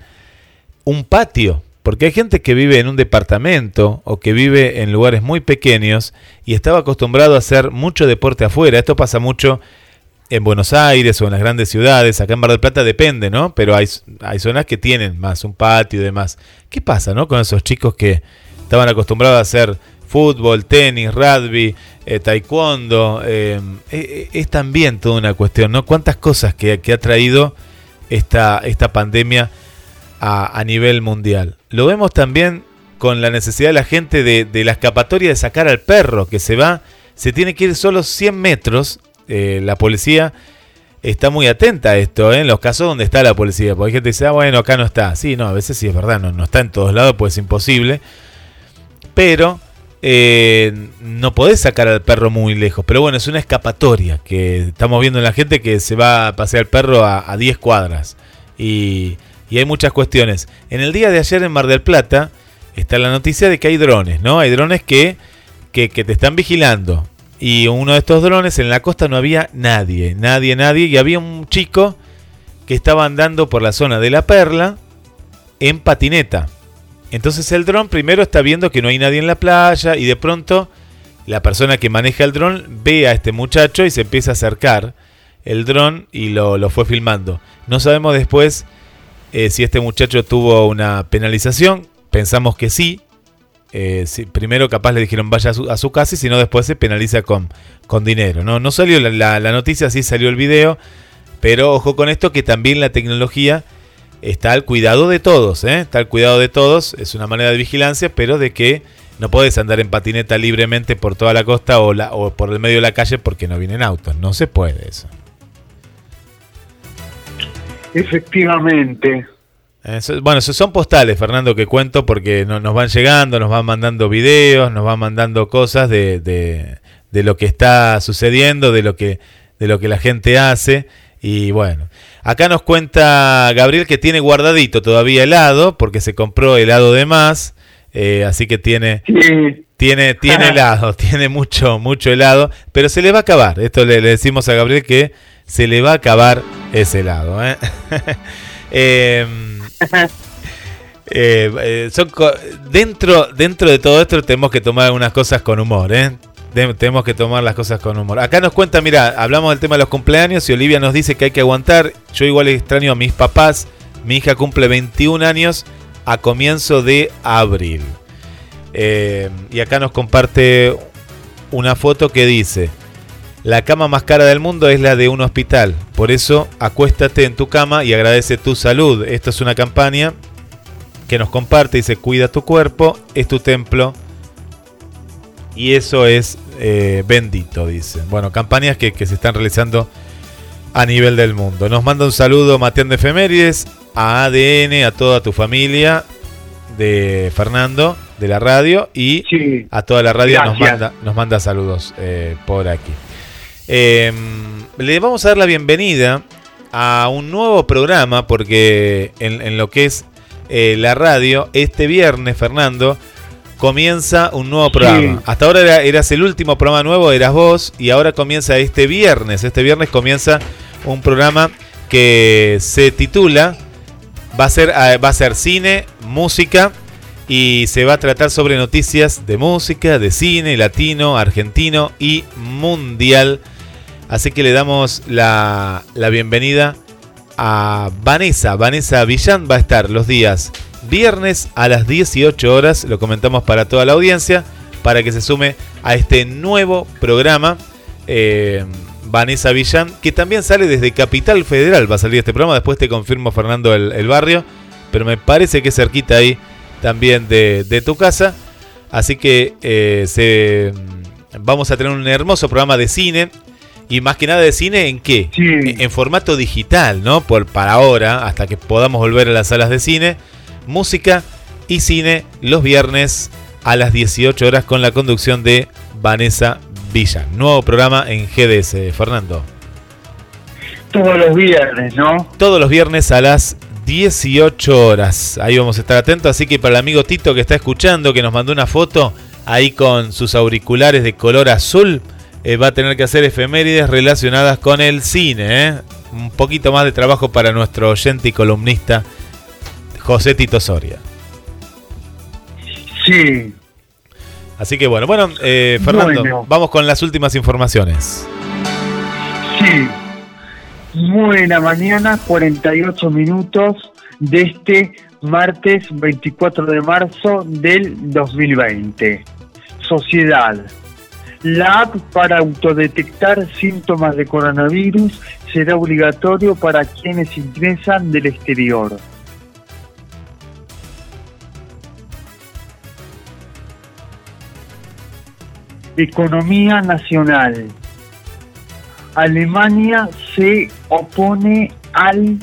un patio. Porque hay gente que vive en un departamento o que vive en lugares muy pequeños y estaba acostumbrado a hacer mucho deporte afuera. Esto pasa mucho en Buenos Aires o en las grandes ciudades, acá en Mar del Plata depende, ¿no? Pero hay, hay zonas que tienen más, un patio y demás. ¿Qué pasa, no? Con esos chicos que estaban acostumbrados a hacer fútbol, tenis, rugby, eh, taekwondo. eh, eh, es también toda una cuestión, ¿no? ¿Cuántas cosas que, que ha traído esta, esta pandemia a, a nivel mundial? Lo vemos también con la necesidad de la gente de, de la escapatoria de sacar al perro que se va, se tiene que ir solo 100 metros. Eh, la policía está muy atenta a esto, ¿eh? en los casos donde está la policía. Porque hay gente que dice, ah, bueno, acá no está. Sí, no, a veces sí es verdad, no, no está en todos lados, pues es imposible. Pero eh, no podés sacar al perro muy lejos. Pero bueno, es una escapatoria que estamos viendo en la gente que se va a pasear el perro a, a 10 cuadras. Y, y hay muchas cuestiones. En el día de ayer en Mar del Plata está la noticia de que hay drones, ¿no? Hay drones que, que, que te están vigilando. Y uno de estos drones en la costa no había nadie, nadie, nadie. Y había un chico que estaba andando por la zona de la perla en patineta. Entonces el dron primero está viendo que no hay nadie en la playa y de pronto la persona que maneja el dron ve a este muchacho y se empieza a acercar el dron y lo, fue filmando. No sabemos después eh, si este muchacho tuvo una penalización, pensamos que sí. Eh, si- primero capaz le dijeron vaya a su, casa y si no después se penaliza con, con dinero. No, no salió la, la- noticia, sí salió el video, pero ojo con esto que también la tecnología está al cuidado de todos, ¿eh? está al cuidado de todos, es una manera de vigilancia, pero de que no puedes andar en patineta libremente por toda la costa o, la, o por el medio de la calle porque no vienen autos, no se puede eso. Efectivamente. Eso- bueno, esos son postales, Fernando, que cuento porque no- nos van llegando, nos van mandando videos, nos van mandando cosas de, de- de lo que está sucediendo, de lo que, de lo que la gente hace. Y bueno, acá nos cuenta Gabriel que tiene guardadito todavía helado, porque se compró helado de más, eh, así que tiene, tiene, tiene helado, tiene mucho, mucho helado, pero se le va a acabar. Esto le, le decimos a Gabriel que se le va a acabar ese helado. ¿eh? Em, eh, eh, son dentro, dentro de todo esto tenemos que tomar algunas cosas con humor, ¿eh? Tenemos que tomar las cosas con humor. Acá nos cuenta, mira, hablamos del tema de los cumpleaños y Olivia nos dice que hay que aguantar. Yo igual extraño a mis papás. Mi hija cumple 21 años a comienzo de abril. Y acá nos comparte una foto que dice, la cama más cara del mundo es la de un hospital. Por eso acuéstate en tu cama y agradece tu salud. Esto es una campaña que nos comparte. Dice, cuida tu cuerpo, es tu templo. Y eso es eh, bendito, dice. Bueno, campañas que, que se están realizando a nivel del mundo. Nos manda un saludo Mateán de Efemérides, a ADN, a toda tu familia de Fernando, de la radio, y a toda la radio nos manda, nos manda saludos eh, por aquí. Eh, le vamos a dar la bienvenida a un nuevo programa, porque en, en lo que es eh, la radio, este viernes, Fernando, comienza un nuevo programa. Sí. Hasta ahora era- eras el último programa nuevo, eras vos, y ahora comienza este viernes. Este viernes comienza un programa que se titula Va a ser, va a ser cine, música y se va a tratar sobre noticias de música, de cine, latino, argentino y mundial. Así que le damos la, la bienvenida a Vanessa. Vanessa Villán va a estar los días viernes a las 18 horas, lo comentamos para toda la audiencia, para que se sume a este nuevo programa. Eh, Vanessa Villán, que también sale desde Capital Federal, va a salir este programa, después te confirmo Fernando el, barrio, pero me parece que es cerquita ahí también de, de tu casa, así que eh, se, vamos a tener un hermoso programa de cine, y más que nada de cine, ¿en qué? En, en formato digital, ¿no? Por, para ahora, hasta que podamos volver a las salas de cine. Música y cine los viernes a las 18 horas con la conducción de Vanessa Villa. Nuevo programa en GDS, Fernando. Todos los viernes, ¿no? Todos los viernes a las 18 horas. Ahí vamos a estar atentos. Así que para el amigo Tito que está escuchando, que nos mandó una foto ahí con sus auriculares de color azul, eh, va a tener que hacer efemérides relacionadas con el cine. ¿eh? Un poquito más de trabajo para nuestro oyente y columnista José Tito Soria. Sí. Así que bueno, bueno, eh, Fernando, Bueno. vamos con las últimas informaciones. Sí. Buena mañana, 48 minutos de este martes 24 de marzo del 2020. Sociedad. La app para autodetectar síntomas de coronavirus será obligatorio para quienes ingresan del exterior. Economía nacional. Alemania se opone al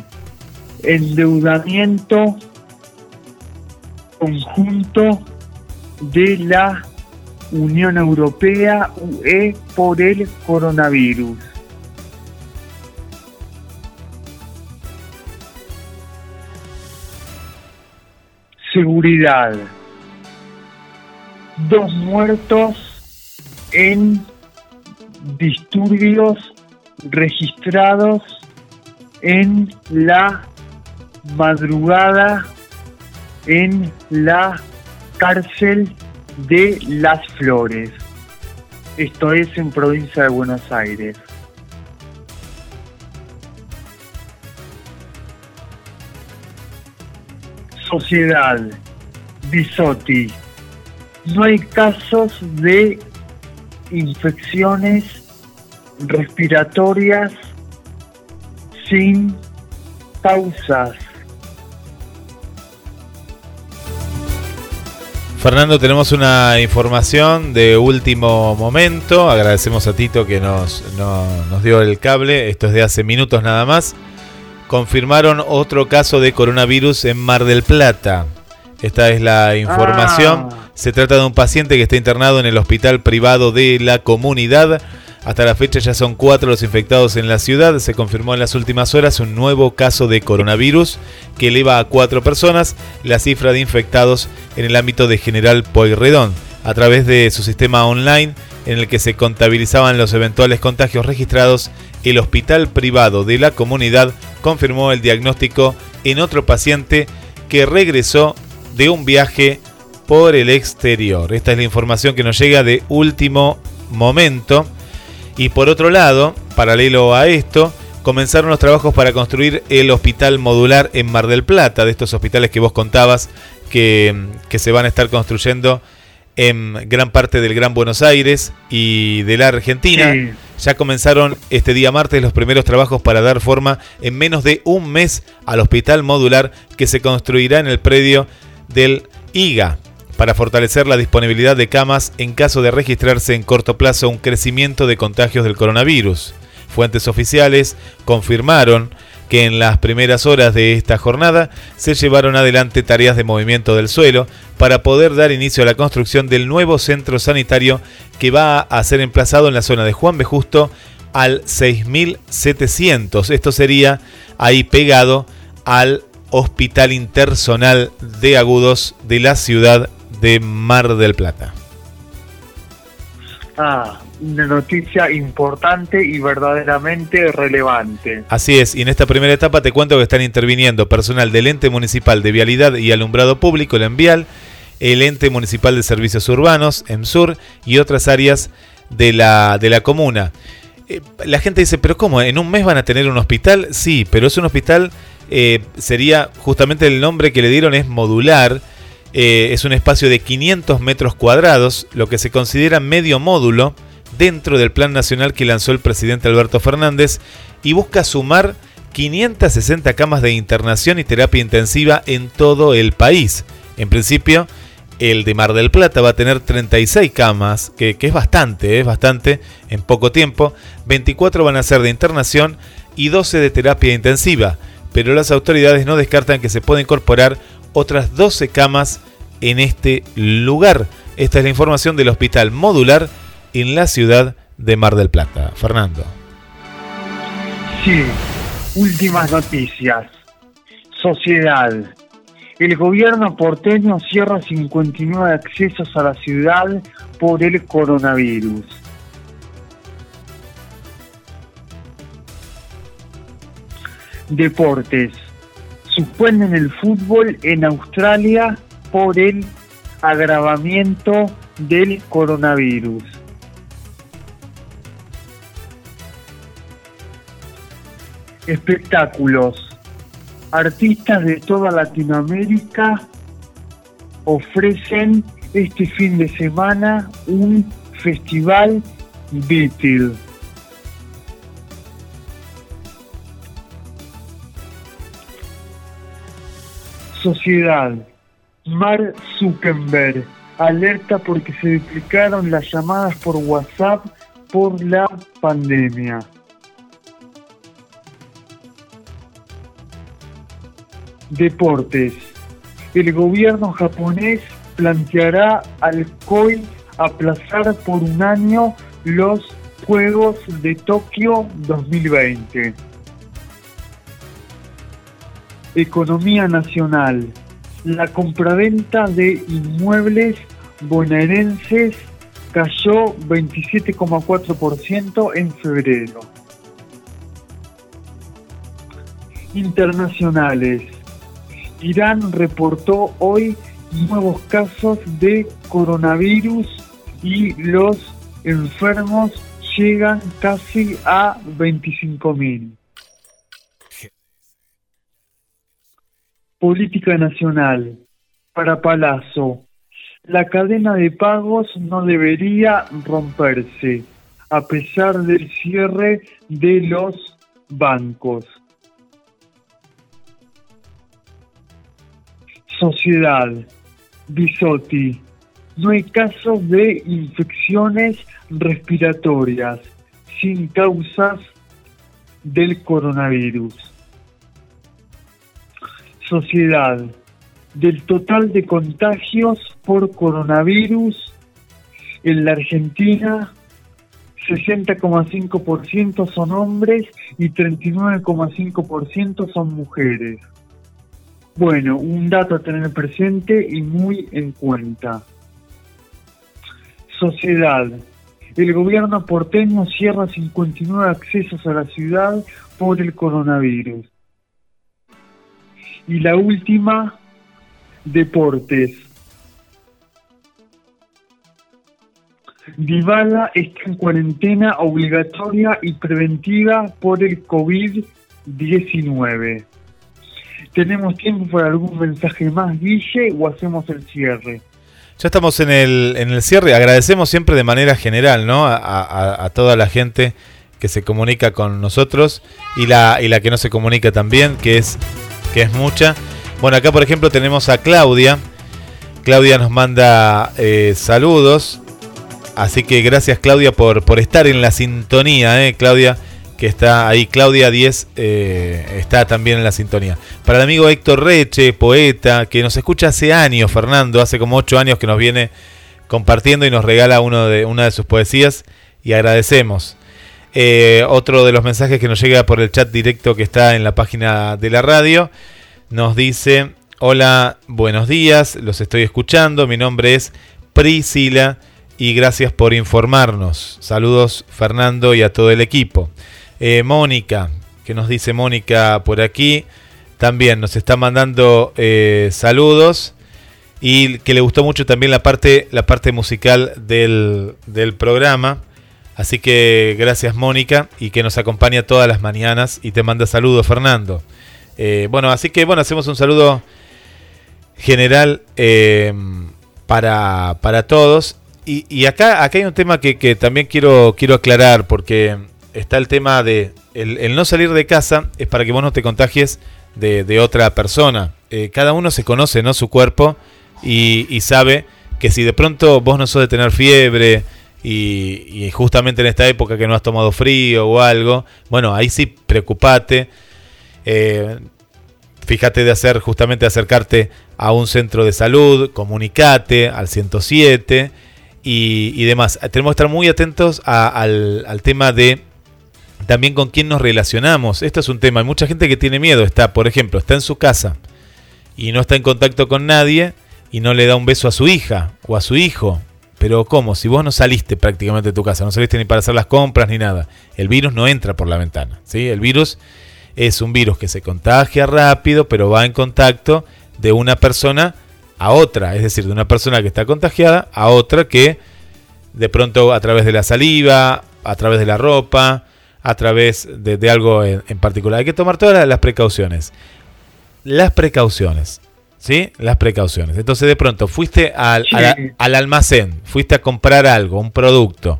endeudamiento conjunto de la Unión Europea UE por el coronavirus. Seguridad. Dos muertos en disturbios registrados en la madrugada en la cárcel de Las Flores. Esto es en provincia de Buenos Aires. Sociedad, Bisotti. No hay casos de infecciones respiratorias sin causas. Fernando, tenemos una información de último momento. Agradecemos a Tito que nos, no- nos dio el cable. Esto es de hace minutos nada más. Confirmaron otro caso de coronavirus en Mar del Plata. Esta es la información. Se trata de un paciente que está internado en el hospital privado de la comunidad. Hasta la fecha ya son cuatro los infectados en la ciudad. Se confirmó en las últimas horas un nuevo caso de coronavirus que eleva a cuatro personas la cifra de infectados en el ámbito de General Pueyrredón. A través de su sistema online en el que se contabilizaban los eventuales contagios registrados, el hospital privado de la comunidad confirmó el diagnóstico en otro paciente que regresó de un viaje por el exterior. Esta es la información que nos llega de último momento. Y por otro lado, paralelo a esto, comenzaron los trabajos para construir el hospital modular en Mar del Plata, de estos hospitales que vos contabas que, que se van a estar construyendo en gran parte del Gran Buenos Aires y de la Argentina. Sí. Ya comenzaron este día martes los primeros trabajos para dar forma en menos de un mes al hospital modular que se construirá en el predio del IGA para fortalecer la disponibilidad de camas en caso de registrarse en corto plazo un crecimiento de contagios del coronavirus. Fuentes oficiales confirmaron que en las primeras horas de esta jornada se llevaron adelante tareas de movimiento del suelo para poder dar inicio a la construcción del nuevo centro sanitario que va a ser emplazado en la zona de Juan B. Justo al 6700. Esto sería ahí pegado al Hospital Intersonal de Agudos de la ciudad de Mar del Plata. Ah, una noticia importante y verdaderamente relevante. Así es, y en esta primera etapa te cuento que están interviniendo personal del ente municipal de vialidad y alumbrado público, el ENVIAL, el ente municipal de servicios urbanos, EMSUR, y otras áreas de la, de la comuna. Eh, la gente dice, pero ¿cómo? ¿En un mes van a tener un hospital? Sí, pero es un hospital, eh, sería justamente el nombre que le dieron es modular. Eh, es un espacio de 500 metros cuadrados, lo que se considera medio módulo dentro del plan nacional que lanzó el presidente Alberto Fernández y busca sumar 560 camas de internación y terapia intensiva en todo el país. En principio, el de Mar del Plata va a tener 36 camas, que, es bastante, es bastante en poco tiempo. 24 van a ser de internación y 12 de terapia intensiva. Pero las autoridades no descartan que se pueda incorporar otras 12 camas en este lugar. Esta es la información del hospital modular en la ciudad de Mar del Plata. Fernando. Sí, últimas noticias. Sociedad. El gobierno porteño cierra 59 accesos a la ciudad por el coronavirus. Deportes. Suspenden el fútbol en Australia por el agravamiento del coronavirus. Espectáculos. Artistas de toda Latinoamérica ofrecen este fin de semana un festival Beatle. Sociedad. Mar Zuckerberg alerta porque se duplicaron las llamadas por WhatsApp por la pandemia. Deportes. El gobierno japonés planteará al COI aplazar por un año los Juegos de Tokio 2020. Economía nacional. La compraventa de inmuebles bonaerenses cayó 27,4% en febrero. Internacionales. Irán reportó hoy nuevos casos de coronavirus y los enfermos llegan casi a 25.000. Política nacional. Para Palazzo. La cadena de pagos no debería romperse, a pesar del cierre de los bancos. Sociedad. Bisotti. No hay casos de infecciones respiratorias sin causas del coronavirus. Sociedad. Del total de contagios por coronavirus en la Argentina, 60,5% son hombres y 39,5% son mujeres. Bueno, un dato a tener presente y muy en cuenta. Sociedad. El gobierno porteño cierra 59 accesos a la ciudad por el coronavirus. Y la última, deportes. Dybala está en cuarentena obligatoria y preventiva por el COVID-19. ¿Tenemos tiempo para algún mensaje más, Guille, o hacemos el cierre? Ya estamos en el, en el cierre. Agradecemos siempre de manera general ¿no? a, a, toda la gente que se comunica con nosotros y la, y la que no se comunica también, que es, que es mucha. Bueno, acá por ejemplo tenemos a Claudia. Claudia nos manda eh, saludos. Así que gracias Claudia por, por estar en la sintonía, ¿eh? Claudia que está ahí, Claudia 10, eh, está también en la sintonía. Para el amigo Héctor Reche, poeta, que nos escucha hace años, Fernando, hace como 8 años que nos viene compartiendo y nos regala uno de, una de sus poesías y agradecemos. Eh, otro de los mensajes que nos llega por el chat directo que está en la página de la radio nos dice, hola, buenos días, los estoy escuchando, mi nombre es Priscila y gracias por informarnos. Saludos Fernando y a todo el equipo. Eh, Mónica, que nos dice Mónica por aquí, también nos está mandando eh, saludos y que le gustó mucho también la parte, musical del programa. Así que gracias Mónica y que nos acompaña todas las mañanas y te manda saludos Fernando. Eh, bueno, así que bueno, hacemos un saludo general eh, para, para todos. Y, acá, acá hay un tema que, que también quiero, quiero aclarar porque está el tema de el, no salir de casa es para que vos no te contagies de, de otra persona. Eh, cada uno se conoce, ¿no? Su cuerpo y, y sabe que si de pronto vos no sos de tener fiebre y, justamente en esta época que no has tomado frío o algo, bueno, ahí sí preocupate. Eh, fíjate de hacer justamente acercarte a un centro de salud, comunicate al 107 y, demás. Tenemos que estar muy atentos al, al tema de también con quién nos relacionamos. Esto es un tema. Hay mucha gente que tiene miedo. Está, por ejemplo, está en su casa y no está en contacto con nadie y no le da un beso a su hija o a su hijo. Pero ¿cómo? Si vos no saliste prácticamente de tu casa, no saliste ni para hacer las compras ni nada, el virus no entra por la ventana. ¿sí? El virus es un virus que se contagia rápido, pero va en contacto de una persona a otra. Es decir, de una persona que está contagiada a otra que de pronto a través de la saliva, a través de la ropa, a través de, algo en particular. Hay que tomar todas las precauciones. Las precauciones. ¿Sí? Las precauciones. Entonces de pronto fuiste al, Sí. al- al almacén, fuiste a comprar algo, un producto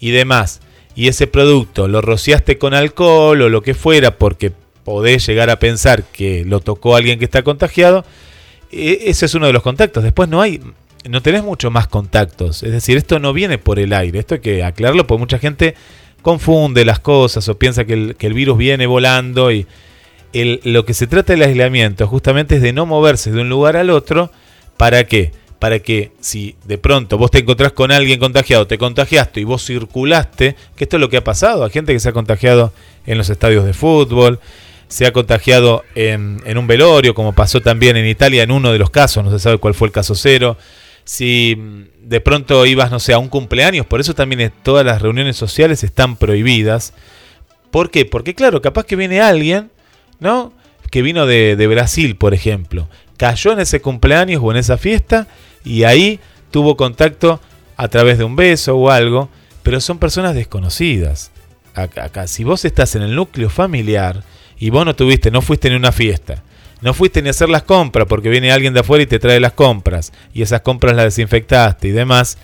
y demás, y ese producto lo rociaste con alcohol o lo que fuera porque podés llegar a pensar que lo tocó alguien que está contagiado, e- ese es uno de los contactos. Después no hay, no tenés mucho más contactos. Es decir, esto no viene por el aire. Esto hay que aclararlo porque mucha gente confunde las cosas o piensa que el, que el virus viene volando y lo que se trata del aislamiento justamente es de no moverse de un lugar al otro. ¿Para qué? Para que si de pronto vos te encontrás con alguien contagiado, te contagiaste y vos circulaste, que esto es lo que ha pasado, hay gente que se ha contagiado en los estadios de fútbol, se ha contagiado en, un velorio, como pasó también en Italia en uno de los casos, no se sabe cuál fue el caso cero. Si mm, de pronto ibas, no sé, a un cumpleaños, por eso también todas las reuniones sociales están prohibidas. ¿Por qué? Porque claro, capaz que viene alguien, ¿no? Que vino de, Brasil, por ejemplo. Cayó en ese cumpleaños o en esa fiesta y ahí tuvo contacto a través de un beso o algo, pero son personas desconocidas. Acá, acá, si vos estás en el núcleo familiar y vos no tuviste, no fuiste ni una fiesta, no fuiste ni a hacer las compras porque viene alguien de afuera y te trae las compras y esas compras las desinfectaste y demás,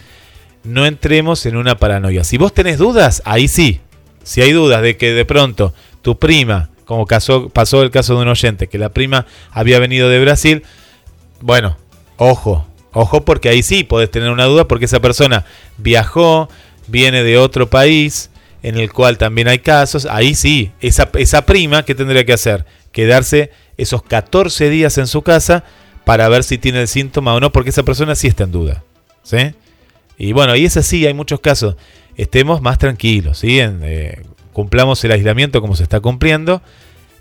no entremos en una paranoia. Si vos tenés dudas, ahí sí. Si hay dudas de que de pronto tu prima, como pasó el caso de un oyente, que la prima había venido de Brasil, bueno, ojo, ojo porque ahí sí podés tener una duda porque esa persona viajó, viene de otro país en el cual también hay casos, ahí sí, esa, esa prima, ¿qué tendría que hacer? Quedarse esos 14 días en su casa para ver si tiene el síntoma o no, porque esa persona sí está en duda. ¿Sí? Y bueno, y es así, hay muchos casos. Estemos más tranquilos, ¿sí? Eh, cumplamos el aislamiento como se está cumpliendo,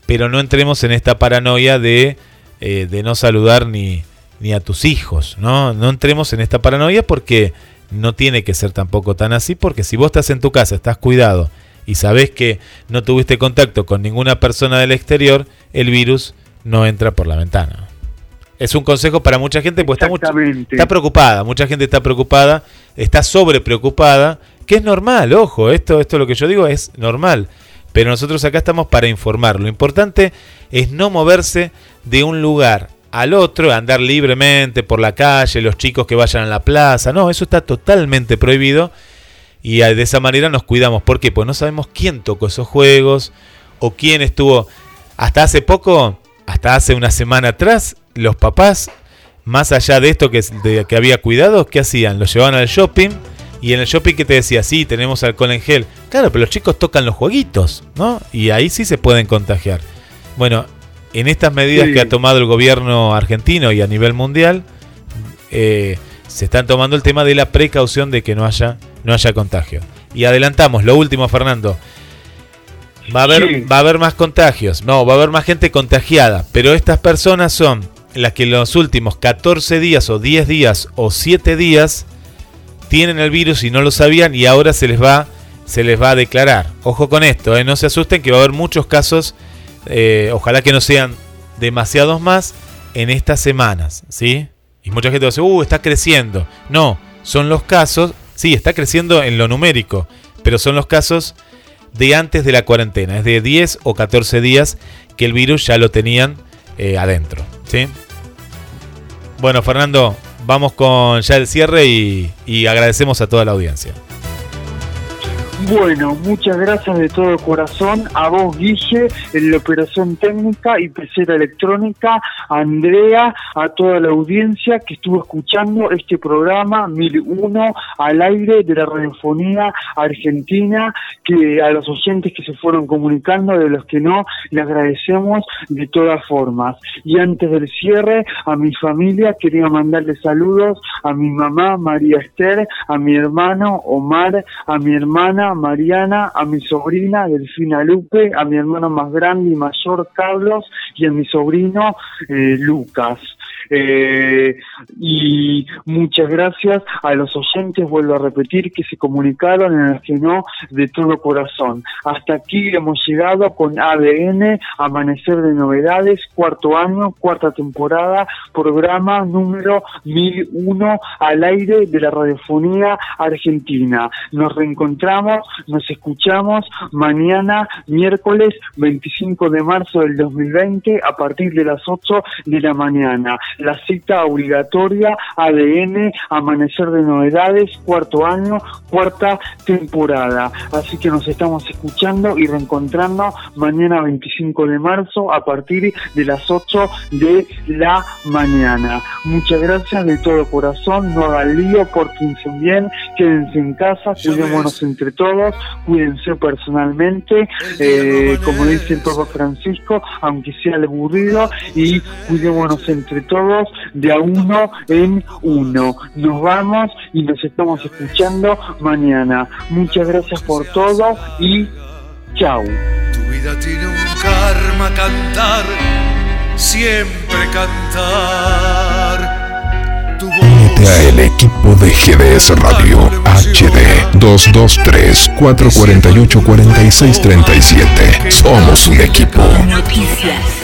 pero no entremos en esta paranoia de, eh, de no saludar ni, ni a tus hijos, ¿no? No entremos en esta paranoia porque no tiene que ser tampoco tan así, porque si vos estás en tu casa, estás cuidado y sabés que no tuviste contacto con ninguna persona del exterior, el virus no entra por la ventana. Es un consejo para mucha gente, porque está, mucho- está preocupada, mucha gente está preocupada, está sobre preocupada, que es normal, ojo, esto, esto lo que yo digo es normal, pero nosotros acá estamos para informar. Lo importante es no moverse de un lugar al otro, andar libremente por la calle, los chicos que vayan a la plaza, no, eso está totalmente prohibido y de esa manera nos cuidamos. ¿Por qué? Pues no sabemos quién tocó esos juegos o quién estuvo. Hasta hace poco, hasta hace una semana atrás, los papás, más allá de esto que, de que había cuidados, ¿qué hacían? Los llevaban al shopping y en el shopping que te decía, sí, tenemos alcohol en gel. Claro, pero los chicos tocan los jueguitos, ¿no? Y ahí sí se pueden contagiar. Bueno, en estas medidas Sí. que ha tomado el gobierno argentino y a nivel mundial, eh, se están tomando el tema de la precaución de que no haya, no haya contagio. Y adelantamos, lo último, Fernando. Va a, haber, Sí. va a haber más contagios. No, va a haber más gente contagiada. Pero estas personas son las que en los últimos 14 días o 10 días o 7 días tienen el virus y no lo sabían y ahora se les va, se les va a declarar. Ojo con esto, ¿eh? no se asusten que va a haber muchos casos, eh, ojalá que no sean demasiados más en estas semanas, ¿sí? Y mucha gente dice, uh, está creciendo. No, son los casos, sí, está creciendo en lo numérico, pero son los casos de antes de la cuarentena, es de 10 o 14 días que el virus ya lo tenían eh, adentro, ¿sí? Bueno, Fernando, vamos con ya el cierre y, y agradecemos a toda la audiencia. Bueno, muchas gracias de todo corazón a vos, Guille, en la operación técnica y pecera electrónica, a Andrea, a toda la audiencia que estuvo escuchando este programa 1001 al aire de la radiofonía argentina, que a los oyentes que se fueron comunicando, de los que no, le agradecemos de todas formas. Y antes del cierre, a mi familia quería mandarle saludos a mi mamá María Esther, a mi hermano Omar, a mi hermana Mariana, a mi sobrina Delfina Lupe, a mi hermano más grande y mayor Carlos y a mi sobrino eh, Lucas. Eh, y muchas gracias a los oyentes, vuelvo a repetir, que se comunicaron en el que no de todo corazón. Hasta aquí hemos llegado con ADN, Amanecer de Novedades, cuarto año, cuarta temporada, programa número 1001 al aire de la radiofonía argentina. Nos reencontramos, nos escuchamos mañana, miércoles 25 de marzo del 2020, a partir de las 8 de la mañana la cita obligatoria ADN, Amanecer de Novedades, cuarto año, cuarta temporada. Así que nos estamos escuchando y reencontrando mañana 25 de marzo a partir de las 8 de la mañana. Muchas gracias de todo corazón, no hagan lío, pórtense bien, quédense en casa, cuidémonos entre todos, cuídense personalmente, eh, como dice el Papa Francisco, aunque sea aburrido, y cuidémonos entre todos de a uno en uno. Nos vamos y nos estamos escuchando mañana. Muchas gracias por todo y chao. Tu vida tiene un karma cantar, siempre cantar. Únete a el equipo de GDS Radio HD 223-448-4637. Somos un equipo. Noticias.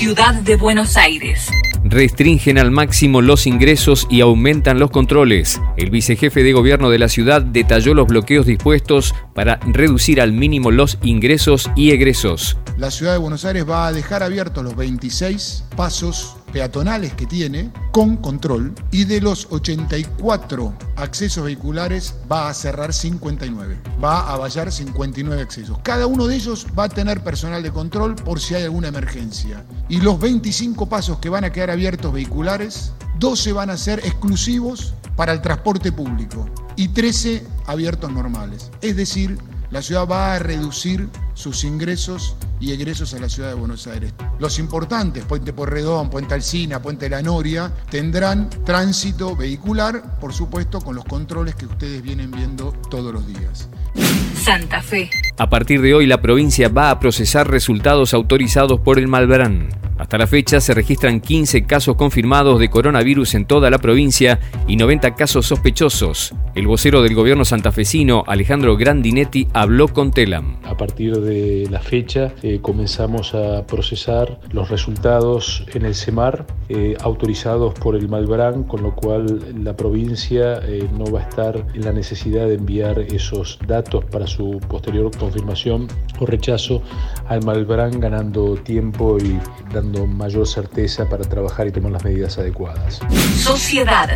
Ciudad de Buenos Aires. Restringen al máximo los ingresos y aumentan los controles. El vicejefe de gobierno de la ciudad detalló los bloqueos dispuestos para reducir al mínimo los ingresos y egresos. La ciudad de Buenos Aires va a dejar abiertos los 26 pasos peatonales que tiene con control y de los 84 accesos vehiculares va a cerrar 59, va a vallar 59 accesos. Cada uno de ellos va a tener personal de control por si hay alguna emergencia. Y los 25 pasos que van a quedar abiertos vehiculares, 12 van a ser exclusivos para el transporte público y 13 abiertos normales. Es decir, la ciudad va a reducir sus ingresos y egresos a la ciudad de Buenos Aires. Los importantes, Puente Porredón, Puente Alcina, Puente La Noria, tendrán tránsito vehicular, por supuesto, con los controles que ustedes vienen viendo todos los días. Santa Fe. A partir de hoy la provincia va a procesar resultados autorizados por el Malbrán. Hasta la fecha se registran 15 casos confirmados de coronavirus en toda la provincia y 90 casos sospechosos. El vocero del gobierno santafesino, Alejandro Grandinetti, habló con Telam. A partir de la fecha eh, comenzamos a procesar los resultados en el CEMAR eh, autorizados por el Malbrán, con lo cual la provincia eh, no va a estar en la necesidad de enviar esos datos para su posterior confirmación o rechazo al Malbrán, ganando tiempo y dando mayor certeza para trabajar y tomar las medidas adecuadas. Sociedad.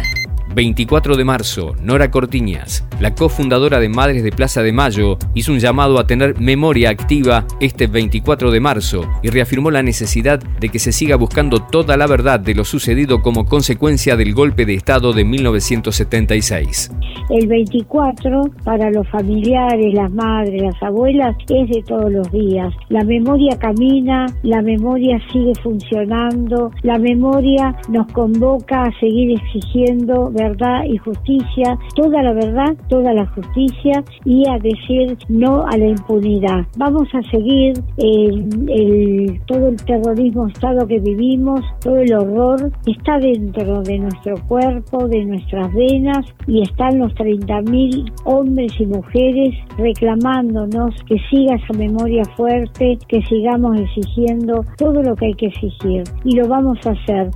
24 de marzo, Nora Cortiñas, la cofundadora de Madres de Plaza de Mayo, hizo un llamado a tener memoria activa este 24 de marzo y reafirmó la necesidad de que se siga buscando toda la verdad de lo sucedido como consecuencia del golpe de Estado de 1976. El 24 para los familiares, las madres, las abuelas es de todos los días. La memoria camina, la memoria sigue funcionando, la memoria nos convoca a seguir exigiendo verdad y justicia, toda la verdad, toda la justicia y a decir no a la impunidad. Vamos a seguir el el, todo el terrorismo estado que vivimos, todo el horror, está dentro de nuestro cuerpo, de nuestras venas y están los 30.000 hombres y mujeres reclamándonos que siga esa memoria fuerte, que sigamos exigiendo todo lo que hay que exigir y lo vamos a hacer.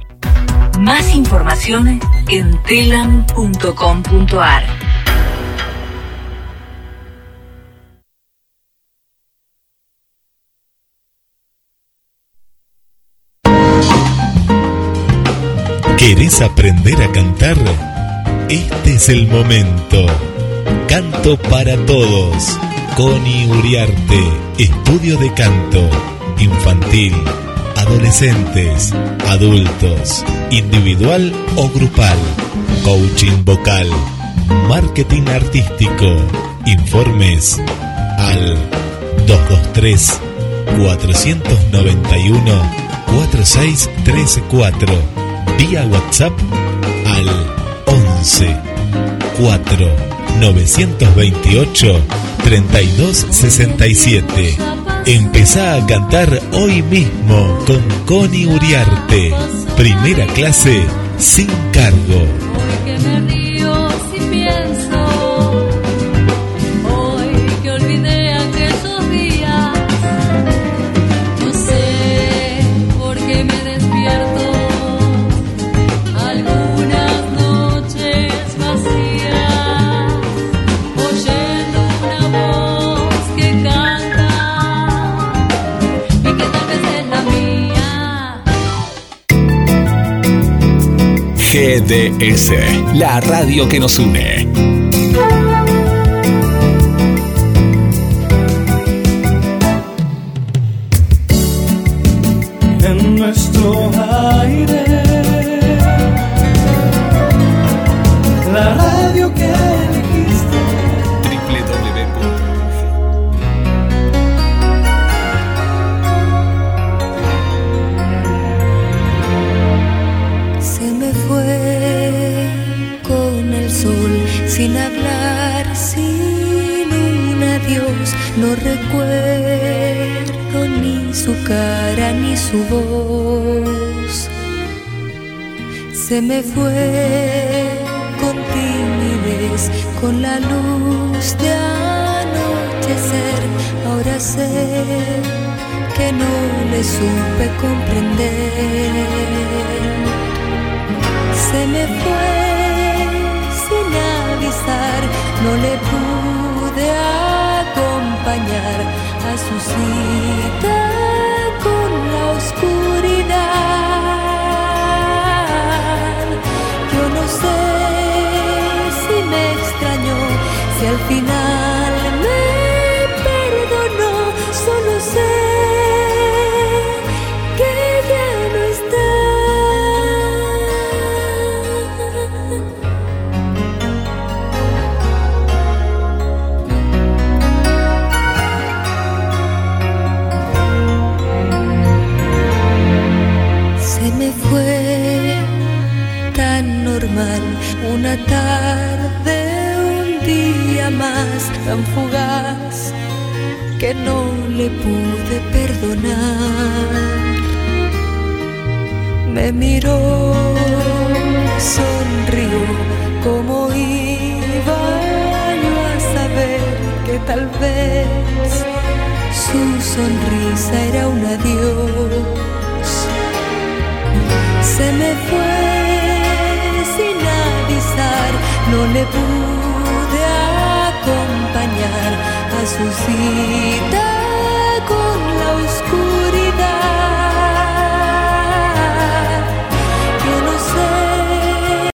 Más información en telam.com.ar. ¿Querés aprender a cantar? Este es el momento. Canto para todos. Connie Uriarte, estudio de canto, infantil, adolescentes, adultos, individual o grupal, coaching vocal, marketing artístico. Informes al 223 491 4634 vía WhatsApp al 11 4 928 3267. Empezá a cantar hoy mismo con Connie Uriarte. Primera clase sin cargo. GDS, la radio que nos une.